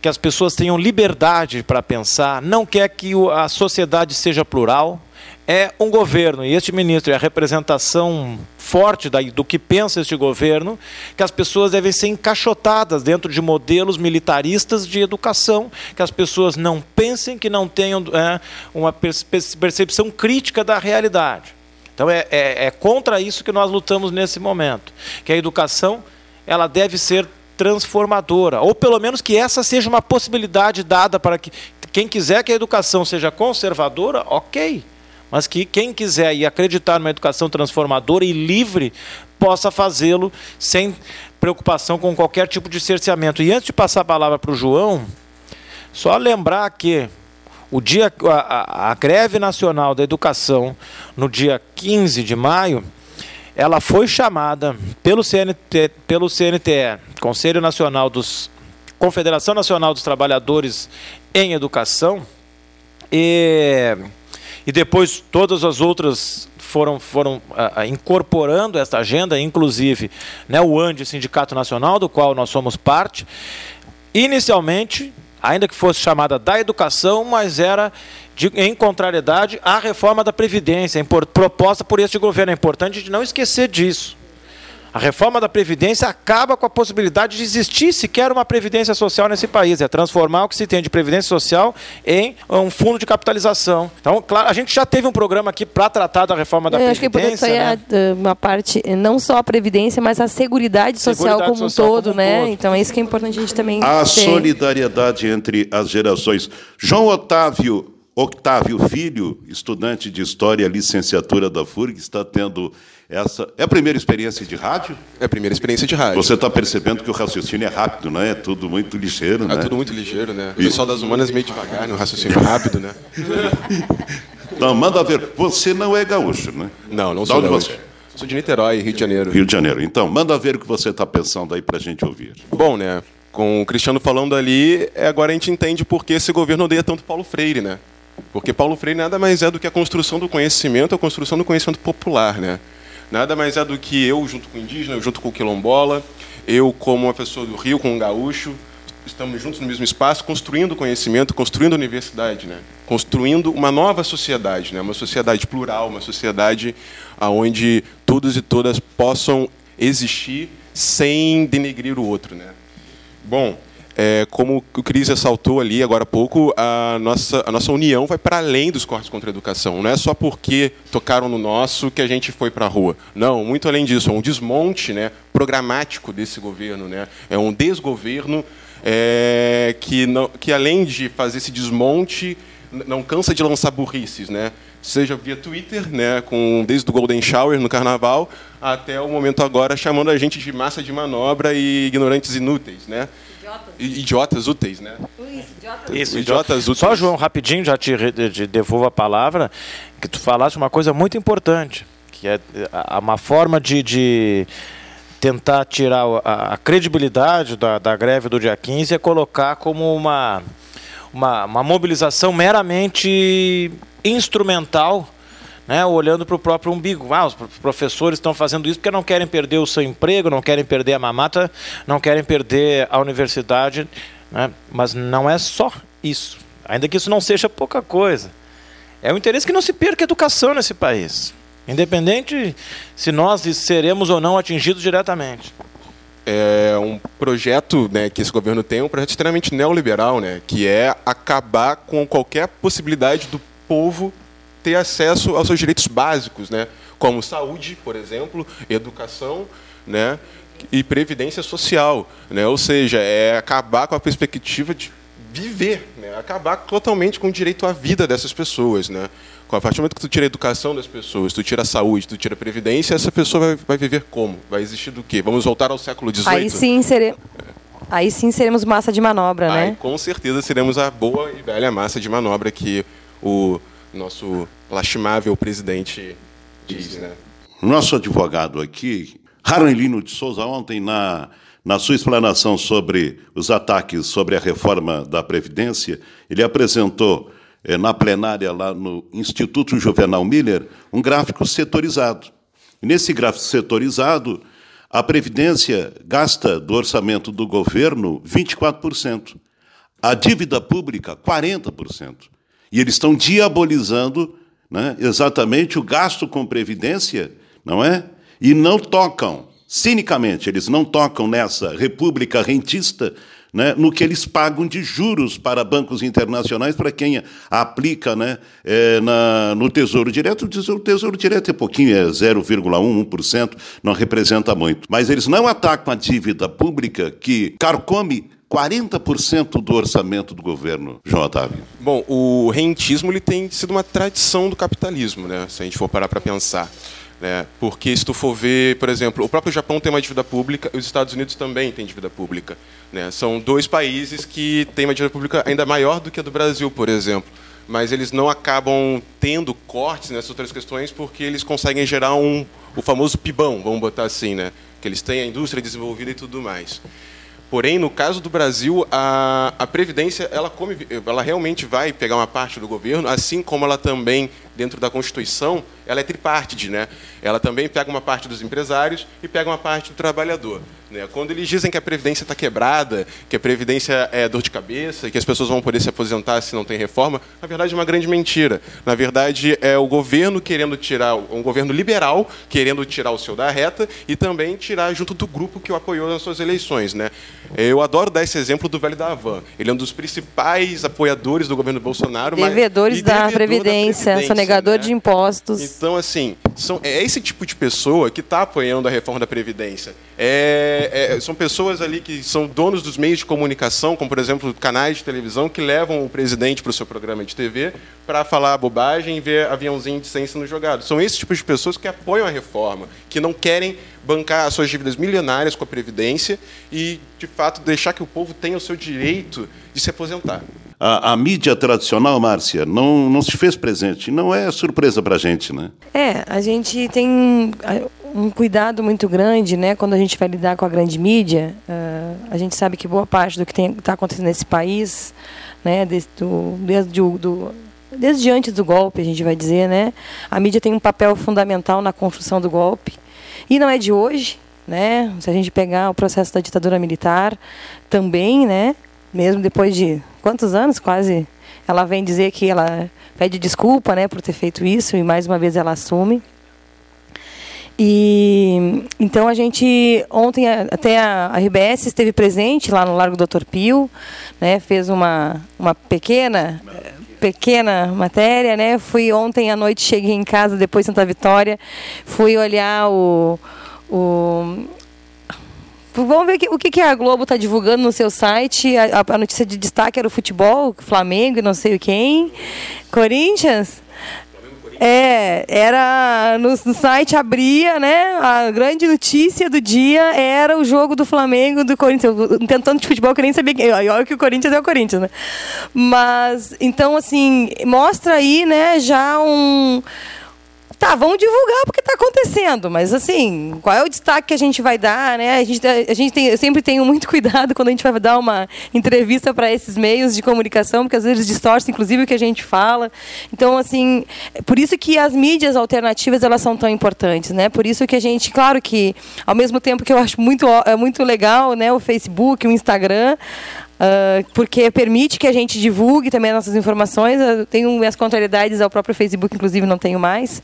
que as pessoas tenham liberdade para pensar, não quer que a sociedade seja plural é um governo, e este ministro é a representação forte do que pensa este governo, que as pessoas devem ser encaixotadas dentro de modelos militaristas de educação, que as pessoas não pensem, que não tenham é, uma percepção crítica da realidade. Então é, é, é contra isso que nós lutamos nesse momento, que a educação ela deve ser transformadora, ou pelo menos que essa seja uma possibilidade dada para que quem quiser que a educação seja conservadora, ok mas que quem quiser e acreditar numa educação transformadora e livre possa fazê-lo sem preocupação com qualquer tipo de cerceamento. E antes de passar a palavra para o João, só lembrar que o dia a, a, a, greve nacional da educação no dia 15 de maio, ela foi chamada pelo CNT, pelo CNTE, Conselho Nacional dos Confederação Nacional dos Trabalhadores em Educação, e e depois todas as outras foram, foram ah, ah, incorporando esta agenda, inclusive né, o ANDE, Sindicato Nacional, do qual nós somos parte. Inicialmente, ainda que fosse chamada da educação, mas era de, em contrariedade à reforma da Previdência, proposta por este governo. É importante de não esquecer disso. A reforma da Previdência acaba com a possibilidade de existir sequer uma Previdência Social nesse país. É transformar o que se tem de Previdência Social em um fundo de capitalização. Então, claro, a gente já teve um programa aqui para tratar da reforma da Eu Previdência. Acho que né? uma parte, não só a Previdência, mas a Seguridade Social Seguridade como social um todo, como né? Todo. Então, é isso que é importante a gente também A ter. solidariedade entre as gerações. João Otávio Octávio Filho, estudante de História, licenciatura da FURG, está tendo essa. É a primeira experiência de rádio? É a primeira experiência de rádio. Você está percebendo que o raciocínio é rápido, não é? É tudo muito ligeiro, né? É tudo muito ligeiro, né? O pessoal das humanas é meio devagar no raciocínio rápido, né? [laughs] Então, manda ver. Você não é gaúcho, né? Não, não sou gaúcho. Você? Sou de Niterói, Rio de Janeiro. Rio de Janeiro. Então, manda ver o que você está pensando aí para a gente ouvir. Bom, né? Com o Cristiano falando ali, é, agora a gente entende por que esse governo odeia tanto Paulo Freire, né? Porque Paulo Freire nada mais é do que a construção do conhecimento, a construção do conhecimento popular, né? Nada mais é do que eu, junto com o indígena, eu, junto com o quilombola, eu, como uma pessoa do Rio, com um gaúcho, estamos juntos no mesmo espaço, construindo conhecimento, construindo universidade, né? construindo uma nova sociedade, né? uma sociedade plural, uma sociedade onde todos e todas possam existir sem denegrir o outro. Né? Bom, é, como o Cris ressaltou ali agora há pouco, a nossa, a nossa união vai para além dos cortes contra a educação. Não é só porque tocaram no nosso que a gente foi para a rua. Não, muito além disso. É um desmonte né, programático desse governo. Né? É um desgoverno é, que, não, que, além de fazer esse desmonte, não cansa de lançar burrices. Né? Seja via Twitter, né, com, desde o Golden Shower no Carnaval, até o momento agora chamando a gente de massa de manobra e ignorantes inúteis. Né? Idiotas. idiotas úteis, né? Isso, idiotas, Isso, idiotas úteis. Só, João, rapidinho, já te, te devolvo a palavra, que tu falaste uma coisa muito importante, que é uma forma de, de tentar tirar a, a credibilidade da, da, greve do dia 15 é colocar como uma, uma, uma mobilização meramente instrumental né, olhando para o próprio umbigo. Ah, os professores estão fazendo isso porque não querem perder o seu emprego, não querem perder a mamata, não querem perder a universidade. Né? Mas não é só isso. Ainda que isso não seja pouca coisa. É o interesse que não se perca a educação nesse país. Independente se nós seremos ou não atingidos diretamente. É um projeto né, que esse governo tem, um projeto extremamente neoliberal, né, que é acabar com qualquer possibilidade do povo ter acesso aos seus direitos básicos, né? como saúde, por exemplo, educação né? e previdência social. Né? Ou seja, é acabar com a perspectiva de viver, né? acabar totalmente com o direito à vida dessas pessoas. Né? A partir do momento que tu tira a educação das pessoas, tu tira a saúde, tu tira a previdência, essa pessoa vai, vai viver como? Vai existir do quê? Vamos voltar ao século XVIII? Aí sim, seria... Aí sim seremos massa de manobra, Aí, né? Com certeza seremos a boa e velha massa de manobra que o nosso lastimável presidente diz, né? Nosso advogado aqui, Haranlino de Souza, ontem na, na sua explanação sobre os ataques sobre a reforma da Previdência, ele apresentou eh, na plenária lá no Instituto Juvenal Miller um gráfico setorizado. E nesse gráfico setorizado, a Previdência gasta do orçamento do governo 24%, a dívida pública 40%. E eles estão diabolizando né, exatamente o gasto com previdência, não é? E não tocam, cinicamente, eles não tocam nessa república rentista né, no que eles pagam de juros para bancos internacionais, para quem aplica né, é, na, no Tesouro Direto. O tesouro, Direto é pouquinho, é 0,1%, 1%, não representa muito. Mas eles não atacam a dívida pública que carcome 40% do orçamento do governo, João Otávio? Bom, o rentismo ele tem sido uma tradição do capitalismo, né? se a gente for parar para pensar. Né? Porque se tu for ver, por exemplo, o próprio Japão tem uma dívida pública, os Estados Unidos também têm dívida pública. Né? São dois países que têm uma dívida pública ainda maior do que a do Brasil, por exemplo. Mas eles não acabam tendo cortes nessas outras questões porque eles conseguem gerar um, o famoso pibão, vamos botar assim, né? que eles têm a indústria desenvolvida e tudo mais. Porém, no caso do Brasil, a, a Previdência ela, come, ela realmente vai pegar uma parte do governo, assim como ela também, dentro da Constituição, ela é tripartite. Né? Ela também pega uma parte dos empresários e pega uma parte do trabalhador. Né? Quando eles dizem que a Previdência está quebrada, que a Previdência é dor de cabeça, que as pessoas vão poder se aposentar se não tem reforma, na verdade é uma grande mentira. Na verdade, é o governo querendo tirar, um governo liberal querendo tirar o seu da reta e também tirar junto do grupo que o apoiou nas suas eleições. Né? Eu adoro dar esse exemplo do velho da Havan. Ele é um dos principais apoiadores do governo Bolsonaro. Devedores mas, da, devedor Previdência, da Previdência, sonegador né? de impostos. Então, assim, são, é esse tipo de pessoa que está apoiando a reforma da Previdência. É, é, são pessoas ali que são donos dos meios de comunicação, como, por exemplo, canais de televisão, que levam o presidente para o seu programa de TV para falar bobagem e ver aviãozinho de ciência no jogado. São esses tipos de pessoas que apoiam a reforma, que não querem bancar as suas dívidas milionárias com a Previdência e, de fato, deixar que o povo tenha o seu direito de se aposentar. A, a, mídia tradicional, Márcia, não, não se fez presente. Não é surpresa para a gente, né? É, a gente tem um cuidado muito grande, né? Quando a gente vai lidar com a grande mídia, uh, a gente sabe que boa parte do que está acontecendo nesse país, né? Desde, do, desde, do, desde antes do golpe, a gente vai dizer, né? A mídia tem um papel fundamental na construção do golpe. E não é de hoje, né? Se a gente pegar o processo da ditadura militar, também, né? Mesmo depois de quantos anos, quase, ela vem dizer que ela pede desculpa, né, por ter feito isso e mais uma vez ela assume. E então a gente ontem até a, RBS esteve presente lá no Largo Doutor Pio, né, fez uma uma pequena pequena matéria, né? Fui ontem à noite, cheguei em casa depois de Santa Vitória, fui olhar o, o Vamos ver o que, que a Globo está divulgando no seu site. A, a, notícia de destaque era o futebol, Flamengo e não sei quem. Corinthians? É, era no, no, site abria, né? A grande notícia do dia era o jogo do Flamengo do Corinthians. tentando de futebol que eu nem sabia que. Olha que o Corinthians é o Corinthians, né? Mas então assim, mostra aí, né, já um Tá, vamos divulgar porque está acontecendo, mas assim, qual é o destaque que a gente vai dar, né? A gente, a gente tem, eu sempre tenho muito [laughs] cuidado quando a gente vai dar uma entrevista para esses meios de comunicação, porque às vezes distorce, inclusive, o que a gente fala. Então, assim, por isso que as mídias alternativas elas são tão importantes, né? Por isso que a gente, claro que, ao mesmo tempo que eu acho muito, é muito legal, né, o Facebook, o Instagram, Uh, porque permite que a gente divulgue também as nossas informações. Eu tenho minhas contrariedades ao próprio Facebook, inclusive não tenho mais,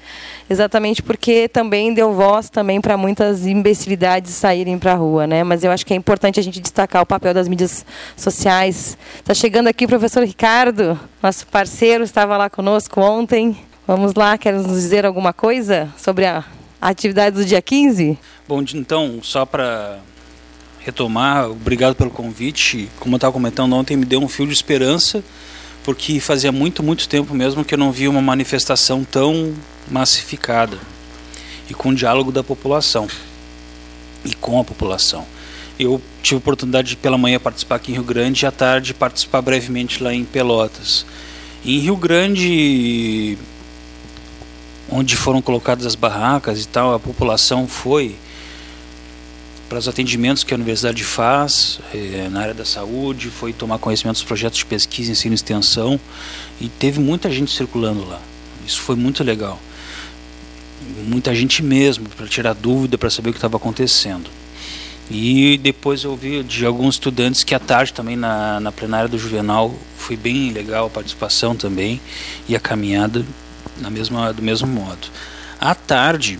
exatamente porque também deu voz também para muitas imbecilidades saírem para a rua, né? Mas eu acho que é importante a gente destacar o papel das mídias sociais. Está chegando aqui o professor Ricardo, nosso parceiro, estava lá conosco ontem. Vamos lá, quer nos dizer alguma coisa sobre a atividade do dia 15? Bom, então, só para retomar, obrigado pelo convite. Como eu estava comentando ontem, me deu um fio de esperança, porque fazia muito, muito tempo mesmo que eu não via uma manifestação tão massificada e com diálogo da população e com a população. Eu tive a oportunidade de pela manhã participar aqui em Rio Grande e à tarde participar brevemente lá em Pelotas. Em Rio Grande, onde foram colocadas as barracas e tal, a população foi para os atendimentos que a universidade faz eh, na área da saúde, foi tomar conhecimento dos projetos de pesquisa, ensino e extensão e teve muita gente circulando lá. Isso foi muito legal. Muita gente mesmo, para tirar dúvida, para saber o que estava acontecendo. E depois eu ouvi de alguns estudantes que à tarde também na, na plenária do Juvenal foi bem legal a participação também e a caminhada na mesma, do mesmo modo. À tarde,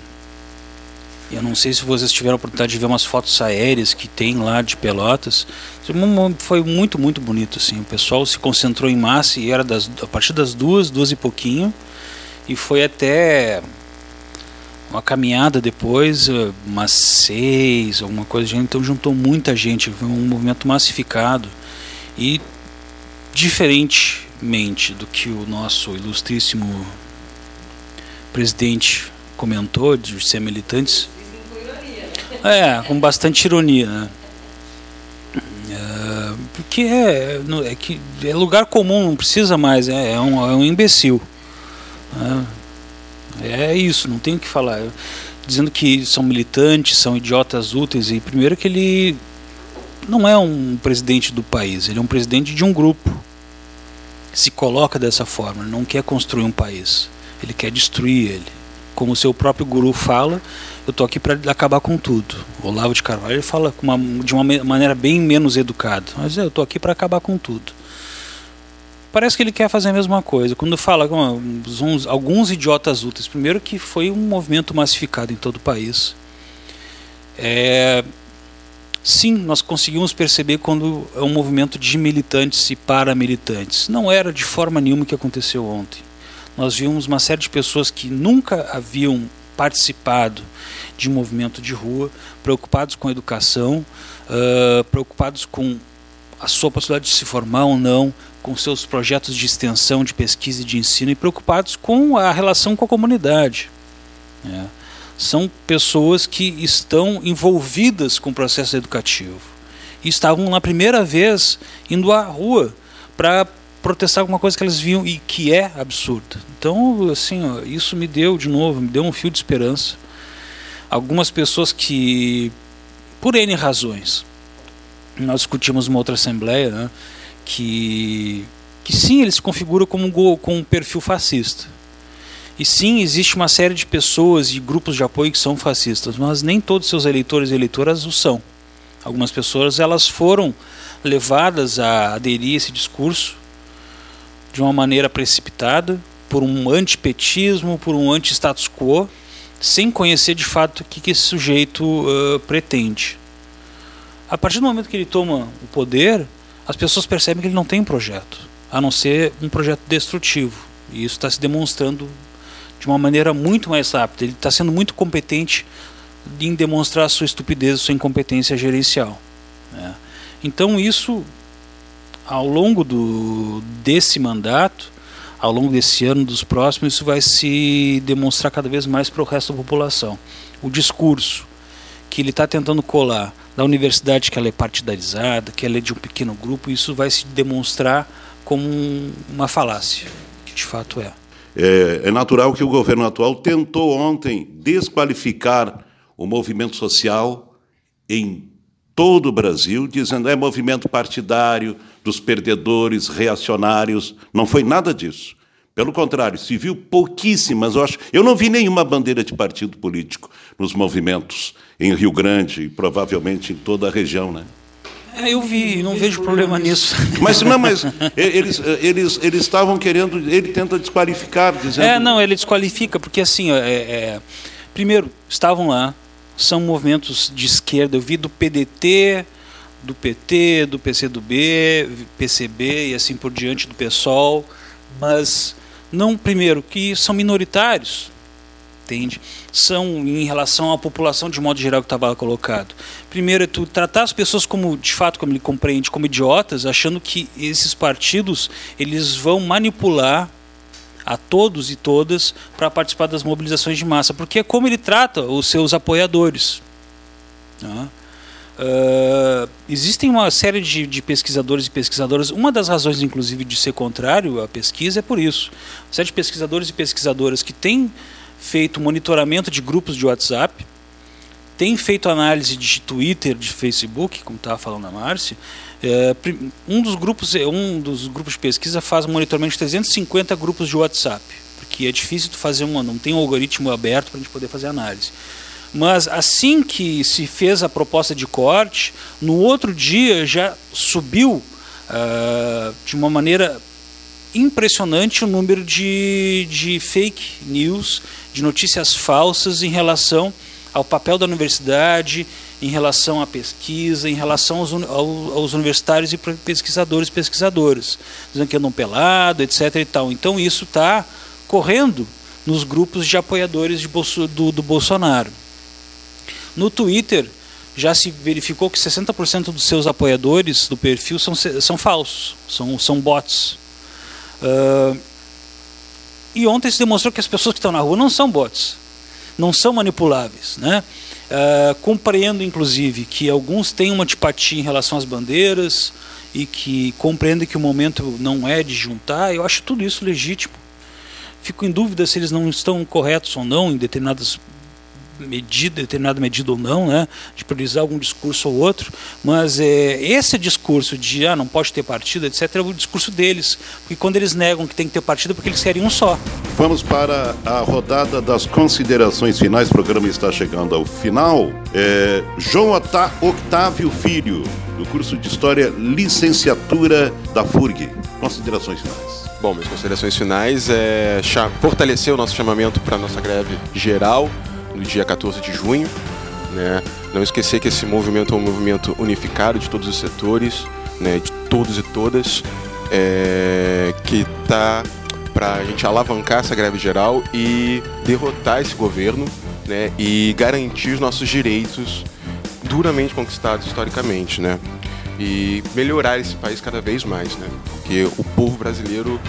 eu não sei se vocês tiveram a oportunidade de ver umas fotos aéreas que tem lá de Pelotas. Foi muito, muito bonito. Assim. O pessoal se concentrou em massa e era das, a partir das duas, duas e pouquinho. E foi até uma caminhada depois, eh, umas seis, alguma coisa. Então juntou muita gente. Foi um movimento massificado. E diferentemente do que o nosso ilustríssimo presidente comentou de ser militantes, é, com bastante ironia, né? É, porque é, é, que é lugar comum, não precisa mais, é, é um, é um imbecil. É, é isso, não tem o que falar. Dizendo que são militantes, são idiotas úteis, e primeiro que ele não é um presidente do país, ele é um presidente de um grupo. Se coloca dessa forma, não quer construir um país, ele quer destruir ele. Como o seu próprio guru fala, eu tô aqui para acabar com tudo. O Olavo de Carvalho fala uma, de uma maneira bem menos educada, mas eu tô aqui para acabar com tudo. Parece que ele quer fazer a mesma coisa. Quando fala com uns, alguns idiotas úteis, primeiro que foi um movimento massificado em todo o país. É, sim, nós conseguimos perceber quando é um movimento de militantes e paramilitantes. Não era de forma nenhuma o que aconteceu ontem. Nós vimos uma série de pessoas que nunca haviam participado de movimento de rua, preocupados com a educação, uh, preocupados com a sua possibilidade de se formar ou não, com seus projetos de extensão, de pesquisa e de ensino, e preocupados com a relação com a comunidade. Né? São pessoas que estão envolvidas com o processo educativo e estavam na primeira vez indo à rua para protestar alguma coisa que eles viam e que é absurda. Então, assim, ó, isso me deu de novo, me deu um fio de esperança algumas pessoas que, por N razões, nós discutimos uma outra assembleia, né, que, que sim, ele se configura como um, com um perfil fascista. E sim, existe uma série de pessoas e grupos de apoio que são fascistas, mas nem todos seus eleitores e eleitoras o são. Algumas pessoas elas foram levadas a aderir a esse discurso de uma maneira precipitada, por um antipetismo, por um anti-status quo, sem conhecer de fato o que, que esse sujeito uh, pretende. A partir do momento que ele toma o poder, as pessoas percebem que ele não tem um projeto, a não ser um projeto destrutivo. E isso está se demonstrando de uma maneira muito mais rápida. Ele está sendo muito competente em demonstrar sua estupidez, sua incompetência gerencial. Né? Então isso, ao longo do, desse mandato, ao longo desse ano, dos próximos, isso vai se demonstrar cada vez mais para o resto da população. O discurso que ele está tentando colar da universidade, que ela é partidarizada, que ela é de um pequeno grupo, isso vai se demonstrar como uma falácia, que de fato é. É, é natural que o governo atual tentou ontem desqualificar o movimento social em todo o Brasil, dizendo é movimento partidário dos perdedores, reacionários. Não foi nada disso. Pelo contrário, se viu pouquíssimas, eu acho. Eu não vi nenhuma bandeira de partido político nos movimentos em Rio Grande e provavelmente em toda a região, né? É, eu vi, não vejo problema nisso. [laughs] Mas não, mas eles eles eles estavam querendo, ele tenta desqualificar, dizendo. É, não, ele desqualifica porque assim, é, é, primeiro estavam lá, são movimentos de esquerda. Eu vi do PDT, do PT, do PCdoB, PCB e assim por diante do PSOL, mas não primeiro que são minoritários, entende? São em relação à população de modo geral que estava colocado. Primeiro é tu tratar as pessoas como de fato como ele compreende como idiotas, achando que esses partidos eles vão manipular a todos e todas para participar das mobilizações de massa, porque é como ele trata os seus apoiadores. Uh, existem uma série de, de, pesquisadores e pesquisadoras. Uma das razões, inclusive, de ser contrário à pesquisa é por isso. Uma série de pesquisadores e pesquisadoras que têm feito monitoramento de grupos de WhatsApp, têm feito análise de Twitter, de Facebook, como estava falando a Márcia, é, um dos grupos, é, um dos grupos de pesquisa faz monitoramento de 350 grupos de WhatsApp, porque é difícil fazer uma, não tem um algoritmo aberto para a gente poder fazer análise. Mas assim que se fez a proposta de corte, no outro dia já subiu uh, de uma maneira impressionante o número de, de fake news, de notícias falsas em relação ao papel da universidade, em relação à pesquisa, em relação aos, aos universitários e pesquisadores pesquisadoras, dizendo que andam pelado, etc. E tal. Então isso está correndo nos grupos de apoiadores de Bolso, do, do Bolsonaro. No Twitter já se verificou que 60% dos seus apoiadores do perfil são, são falsos, são, são bots. Uh, e ontem se demonstrou que as pessoas que estão na rua não são bots, não são manipuláveis. Né? Uh, compreendo, inclusive, que alguns têm uma antipatia em relação às bandeiras e que compreendem que o momento não é de juntar. Eu acho tudo isso legítimo. Fico em dúvida se eles não estão corretos ou não em determinadas medida, determinada medida ou não, né, de priorizar algum discurso ou outro, mas é, esse discurso de ah, não pode ter partido, etc., é o discurso deles, porque quando eles negam que tem que ter partido, é porque eles querem um só. Vamos para a rodada das considerações finais, o programa está chegando ao final. É, João Octávio Filho, do curso de História, licenciatura da FURG. Considerações finais. Bom, minhas considerações finais é fortalecer o nosso chamamento para a nossa greve geral, no dia 14 de junho. Né? Não esquecer que esse movimento é um movimento unificado de todos os setores, né? de todos e todas, é... que está para a gente alavancar essa greve geral e derrotar esse governo né? e garantir os nossos direitos duramente conquistados historicamente. Né? E melhorar esse país cada vez mais, né? porque o povo brasileiro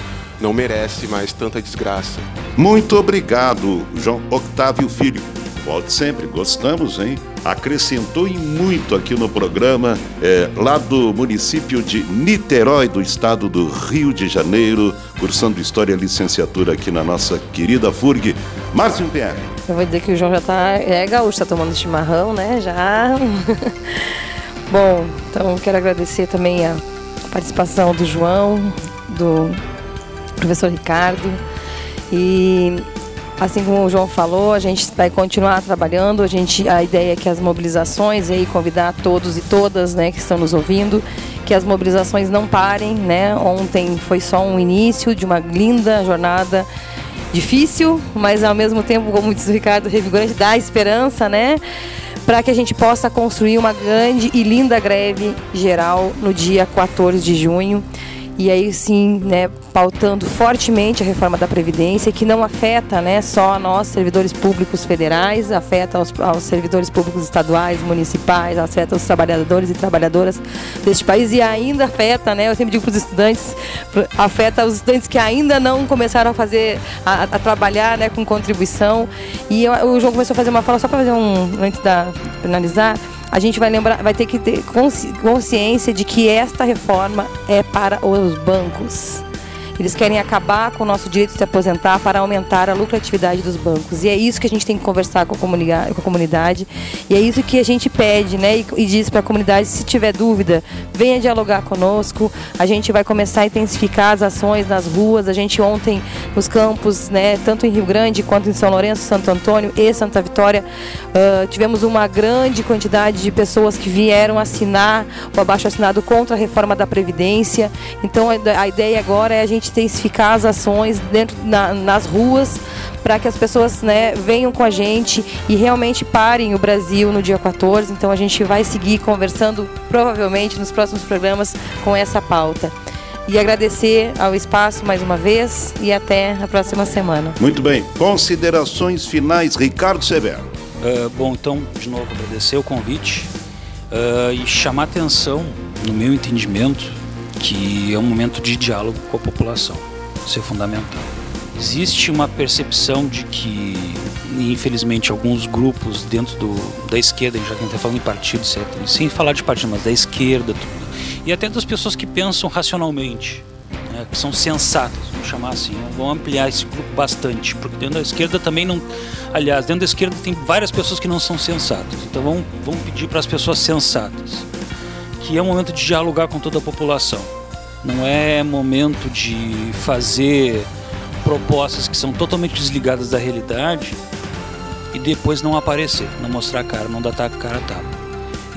não merece mais tanta desgraça. Muito obrigado, João Octávio Filho. Volte sempre, gostamos, hein? Acrescentou e muito aqui no programa, é, lá do município de Niterói, do estado do Rio de Janeiro, cursando História e Licenciatura aqui na nossa querida FURG. Márcio Pierre. Eu vou dizer que o João já tá. É gaúcho, tá tomando chimarrão, né? Já. [laughs] Bom, então quero agradecer também a participação do João, do professor Ricardo. E assim como o João falou, a gente vai continuar trabalhando. A gente, a ideia é que as mobilizações, e aí convidar todos e todas, né, que estão nos ouvindo, que as mobilizações não parem, né? Ontem foi só um início de uma linda jornada difícil, mas ao mesmo tempo, como disse o Ricardo, revigorante, dá esperança, né? para que a gente possa construir uma grande e linda greve geral no dia 14 de junho e aí sim, né, pautando fortemente a reforma da Previdência, que não afeta né, só a nós, servidores públicos federais, afeta aos, aos servidores públicos estaduais, municipais, afeta os trabalhadores e trabalhadoras deste país e ainda afeta, né, eu sempre digo para os estudantes, afeta os estudantes que ainda não começaram a fazer, a, a trabalhar né, com contribuição. E eu, o João começou a fazer uma fala, só para fazer um, antes da finalizar, a gente vai lembrar, vai ter que ter consciência de que esta reforma é para os bancos. Eles querem acabar com o nosso direito de se aposentar para aumentar a lucratividade dos bancos. E é isso que a gente tem que conversar com a comunidade. Com a comunidade e é isso que a gente pede né, e, e diz para a comunidade: se tiver dúvida, venha dialogar conosco. A gente vai começar a intensificar as ações nas ruas. A gente ontem, nos campos, né, tanto em Rio Grande quanto em São Lourenço, Santo Antônio e Santa Vitória, uh, tivemos uma grande quantidade de pessoas que vieram assinar o abaixo assinado contra a reforma da Previdência. Então a, a ideia agora é a gente intensificar as ações dentro na, nas ruas para que as pessoas né, venham com a gente e realmente parem o Brasil no dia 14. Então a gente vai seguir conversando provavelmente nos próximos programas com essa pauta. E agradecer ao espaço mais uma vez e até a próxima semana. Muito bem. Considerações finais, Ricardo Severo. Uh, bom, então, de novo, agradecer o convite uh, e chamar atenção, no meu entendimento, que é um momento de diálogo com a população. Isso é fundamental. Existe uma percepção de que, infelizmente, alguns grupos dentro do, da esquerda, já que a gente está falando em partido, etc., sem falar de partido, mas da esquerda, tudo, e até das pessoas que pensam racionalmente, né, que são sensatas, vamos chamar assim, vão ampliar esse grupo bastante, porque dentro da esquerda também não. Aliás, dentro da esquerda tem várias pessoas que não são sensatas, então vamos, vamos pedir para as pessoas sensatas que é momento de dialogar com toda a população. Não é momento de fazer propostas que são totalmente desligadas da realidade e depois não aparecer, não mostrar a cara, não dar a cara a tapa.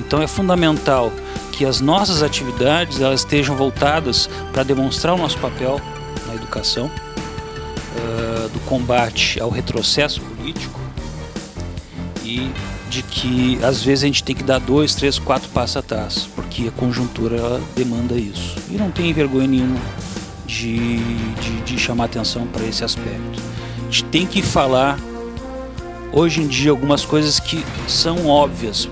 Então é fundamental que as nossas atividades elas estejam voltadas para demonstrar o nosso papel na educação, uh, do combate ao retrocesso político e de que às vezes a gente tem que dar dois, três, quatro passos atrás, porque a conjuntura demanda isso. E não tem vergonha nenhuma de, de, de chamar atenção para esse aspecto. A gente tem que falar hoje em dia algumas coisas que são óbvias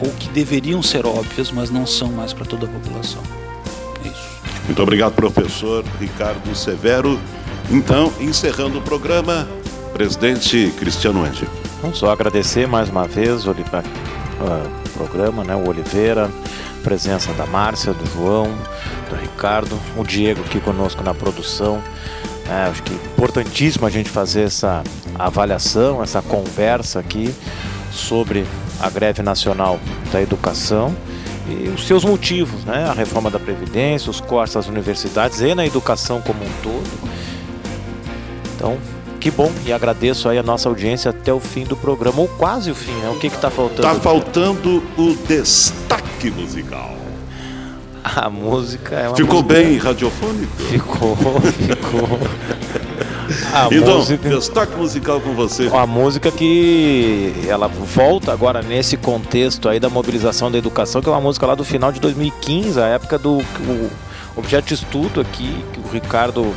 ou que deveriam ser óbvias, mas não são mais para toda a população. É isso. Muito obrigado, professor Ricardo Severo. Então, encerrando o programa, presidente Cristiano Ange. Vamos só agradecer mais uma vez o uh, programa, né, o Oliveira, presença da Márcia, do João, do Ricardo, o Diego aqui conosco na produção. É, acho que é importantíssimo a gente fazer essa avaliação, essa conversa aqui sobre a greve nacional da educação e os seus motivos, né? A reforma da Previdência, os cortes às universidades e na educação como um todo. Então, que bom e agradeço aí a nossa audiência até o fim do programa, ou quase o fim, né? O que está faltando? Está faltando o destaque musical. A música é uma Ficou música... bem radiofônico? Ficou, ficou. [laughs] A então, música... destaque musical com você. A música que ela volta agora nesse contexto aí da mobilização da educação, que é uma música lá do final de 2015, a época do o objeto de estudo aqui, que o Ricardo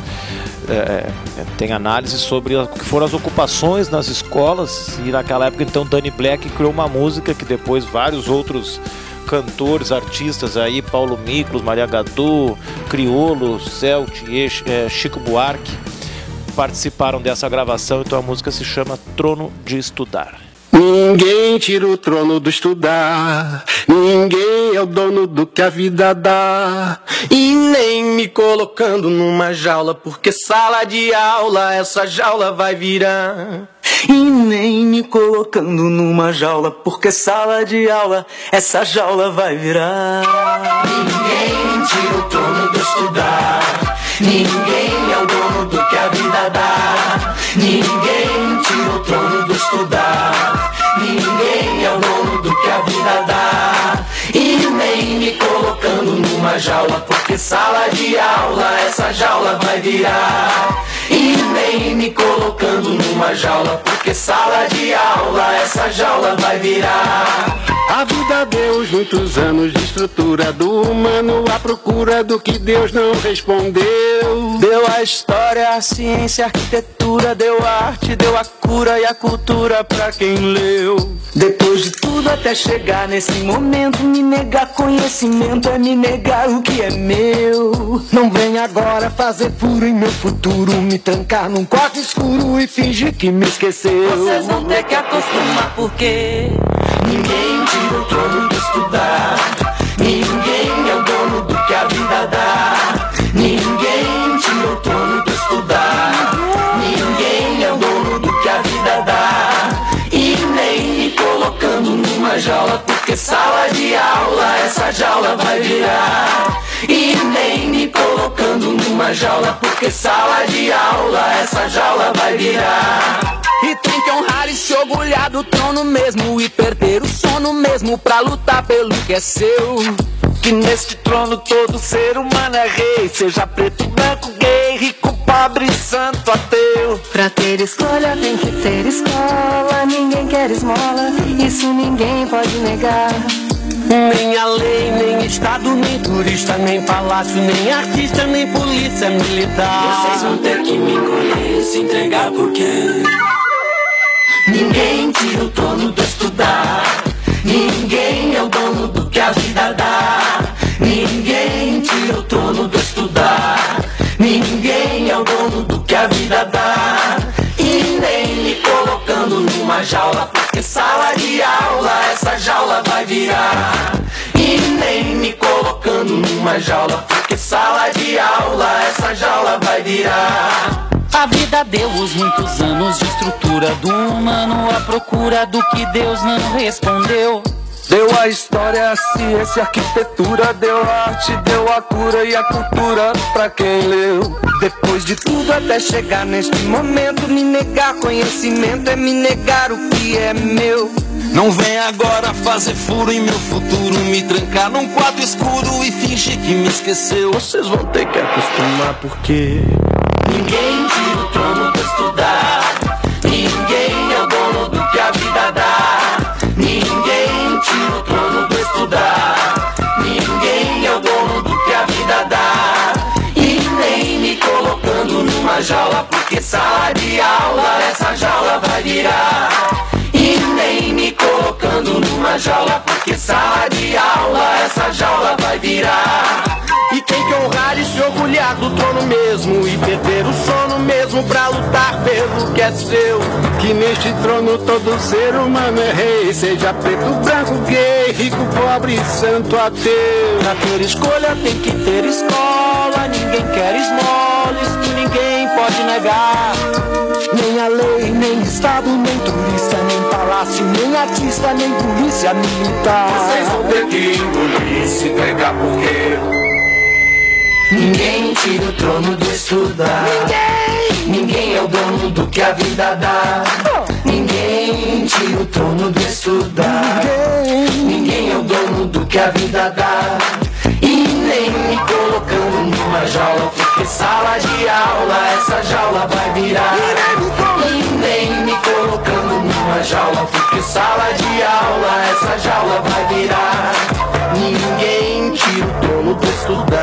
é, é, tem análise sobre o que foram as ocupações nas escolas e naquela época então Danny Black criou uma música que depois vários outros cantores, artistas aí, Paulo Miklos, Maria Gadu, Criolo, Celt, é, Chico Buarque participaram dessa gravação, então a música se chama Trono de Estudar. Ninguém tira o trono do estudar. Ninguém é o dono do que a vida dá. E nem me colocando numa jaula, porque sala de aula essa jaula vai virar. E nem me colocando numa jaula, porque sala de aula essa jaula vai virar. Ninguém tira o trono do estudar. Ninguém é o dono do que a vida dá. Ninguém tira o trono do estudar. A vida dá. E nem me colocando numa jaula, porque sala de aula essa jaula vai virar. E nem me colocando numa jaula, porque sala de aula essa jaula vai virar. A vida deu muitos anos de estrutura do humano à procura do que Deus não respondeu. Deu a história, a ciência, a arquitetura, deu a arte, deu a cura e a cultura pra quem leu. Depois de tudo até chegar nesse momento, me negar conhecimento é me negar o que é meu. Não vem agora fazer furo em meu futuro, me trancar num quarto escuro e fingir que me esqueceu. Vocês vão ter que acostumar porque ninguém tira o trono de estudar. Ninguém é o dono do que a vida dá. Ninguém tira o trono de estudar. Ninguém é o dono do que a vida dá. E nem me colocando numa jaula, porque sala de aula essa jaula vai virar. E nem me colocando numa jaula, porque sala de aula essa jaula vai virar. E tem que honrar e se orgulhar do trono mesmo E perder o sono mesmo pra lutar pelo que é seu. Que neste trono todo ser humano é rei Seja preto, branco, gay, rico, pobre, santo, ateu. Pra ter escolha tem que ter escola Ninguém quer esmola, isso ninguém pode negar nem a lei, nem Estado, nem turista, nem palácio, nem artista, nem polícia militar. Vocês vão ter que me encolher, se entregar porque Ninguém tira o trono do estudar. Ninguém é o dono do que a vida dá. Ninguém tira o trono do estudar. Ninguém é o dono do que a vida dá. E nem me colocando numa jaula, porque sala de aula essa jaula vai virar. E nem me colocando numa jaula, porque sala de aula essa jaula vai virar. A vida deu os muitos anos de estrutura do humano à procura do que Deus não respondeu. Deu a história, a ciência, a arquitetura, deu a arte, deu a cura e a cultura pra quem leu. Depois de tudo até chegar neste momento, me negar conhecimento é me negar o que é meu. Não vem agora fazer furo em meu futuro, me trancar num quarto escuro e fingir que me esqueceu. Vocês vão ter que acostumar porque ninguém tira o trono jaula, porque sala de aula essa jaula vai virar. E nem me colocando numa jaula, porque sala de aula essa jaula vai virar. E tem que honrar e se orgulhar do trono mesmo E perder o sono mesmo pra lutar pelo que é seu Que neste trono todo ser humano é rei Seja preto, branco, gay, rico, pobre, santo, ateu Pra ter escolha tem que ter escola Ninguém quer esmola, isso ninguém pode negar Nem a lei, nem Estado, nem turista, nem palácio Nem artista, nem polícia militar Vocês vão ter que engolir, se pegar porque Ninguém tira o trono do estudar. Ninguém. Ninguém é o dono do que a vida dá. Ninguém tira o trono do estudar. Ninguém. Ninguém é o dono do que a vida dá. E nem me colocando numa jaula, porque sala de aula essa jaula vai virar. E nem me colocando numa jaula, porque sala de aula essa jaula vai virar. Ninguém tira o trono do estudar.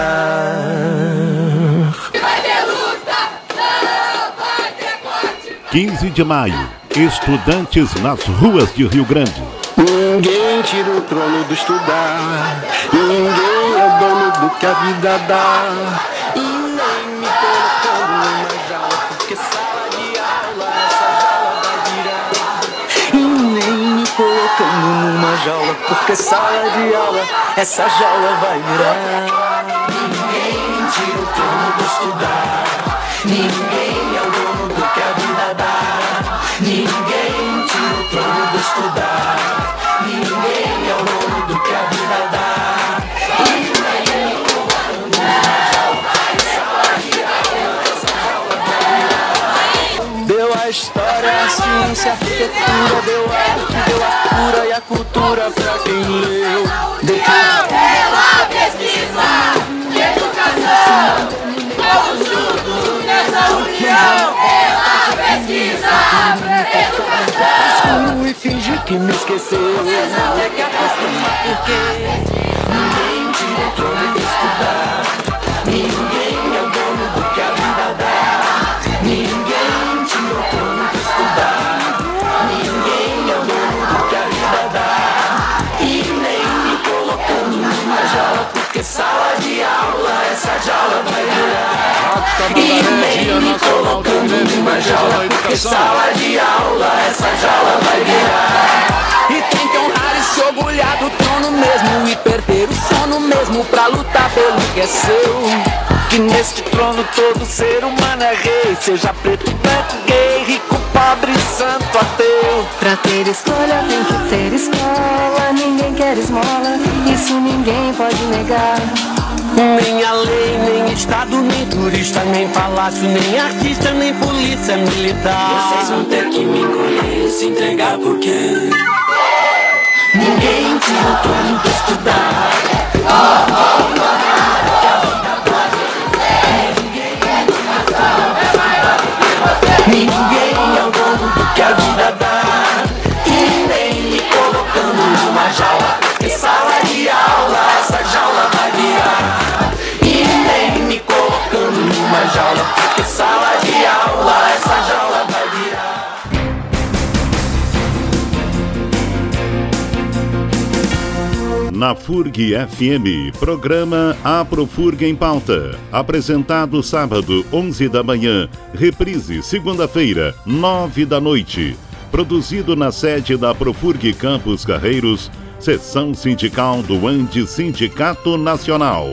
Vai ter luta, não vai ter corte. 15 de maio, estudantes nas ruas de Rio Grande. Ninguém tira o trono do estudar. Ninguém é o dono do que a vida dá. Porque sala de aula essa jaula vai virar. Ninguém tira o trono do estudar. Ninguém é o dono do que a vida dá. Ninguém tira o trono do estudar. Ninguém é o dono do que a vida dá. Deu a história, a ciência, a arquitetura, deu a e a cultura pra quem leu. Depois Pela pesquisa e educação, todos juntos nessa união. Pela pesquisa e educação. escuro e fingir que me esqueceu. Vocês vão ter que acostumar porque ninguém trono de estudar. E nem me colocando numa jaula, porque sala de aula, essa jaula vai virar. E tem que honrar e se orgulhar do trono mesmo E perder o sono mesmo pra lutar pelo que é seu Que neste trono todo ser humano é rei Seja preto, branco, gay, rico, pobre, santo, ateu Pra ter escolha tem que ter escola, ninguém quer esmola, isso ninguém pode negar. Nem a lei, nem estado, nem turista, nem palácio, nem artista, nem polícia militar. Vocês vão ter que me encolher, se entregar porque Ninguém tira o trono de estudar. Ninguém é Na FURG FM, programa Aprofurg em Pauta. Apresentado sábado, 11 da manhã. Reprise, segunda-feira, 9 da noite. Produzido na sede da Profurg Campos Carreiros, seção sindical do Andes Sindicato Nacional.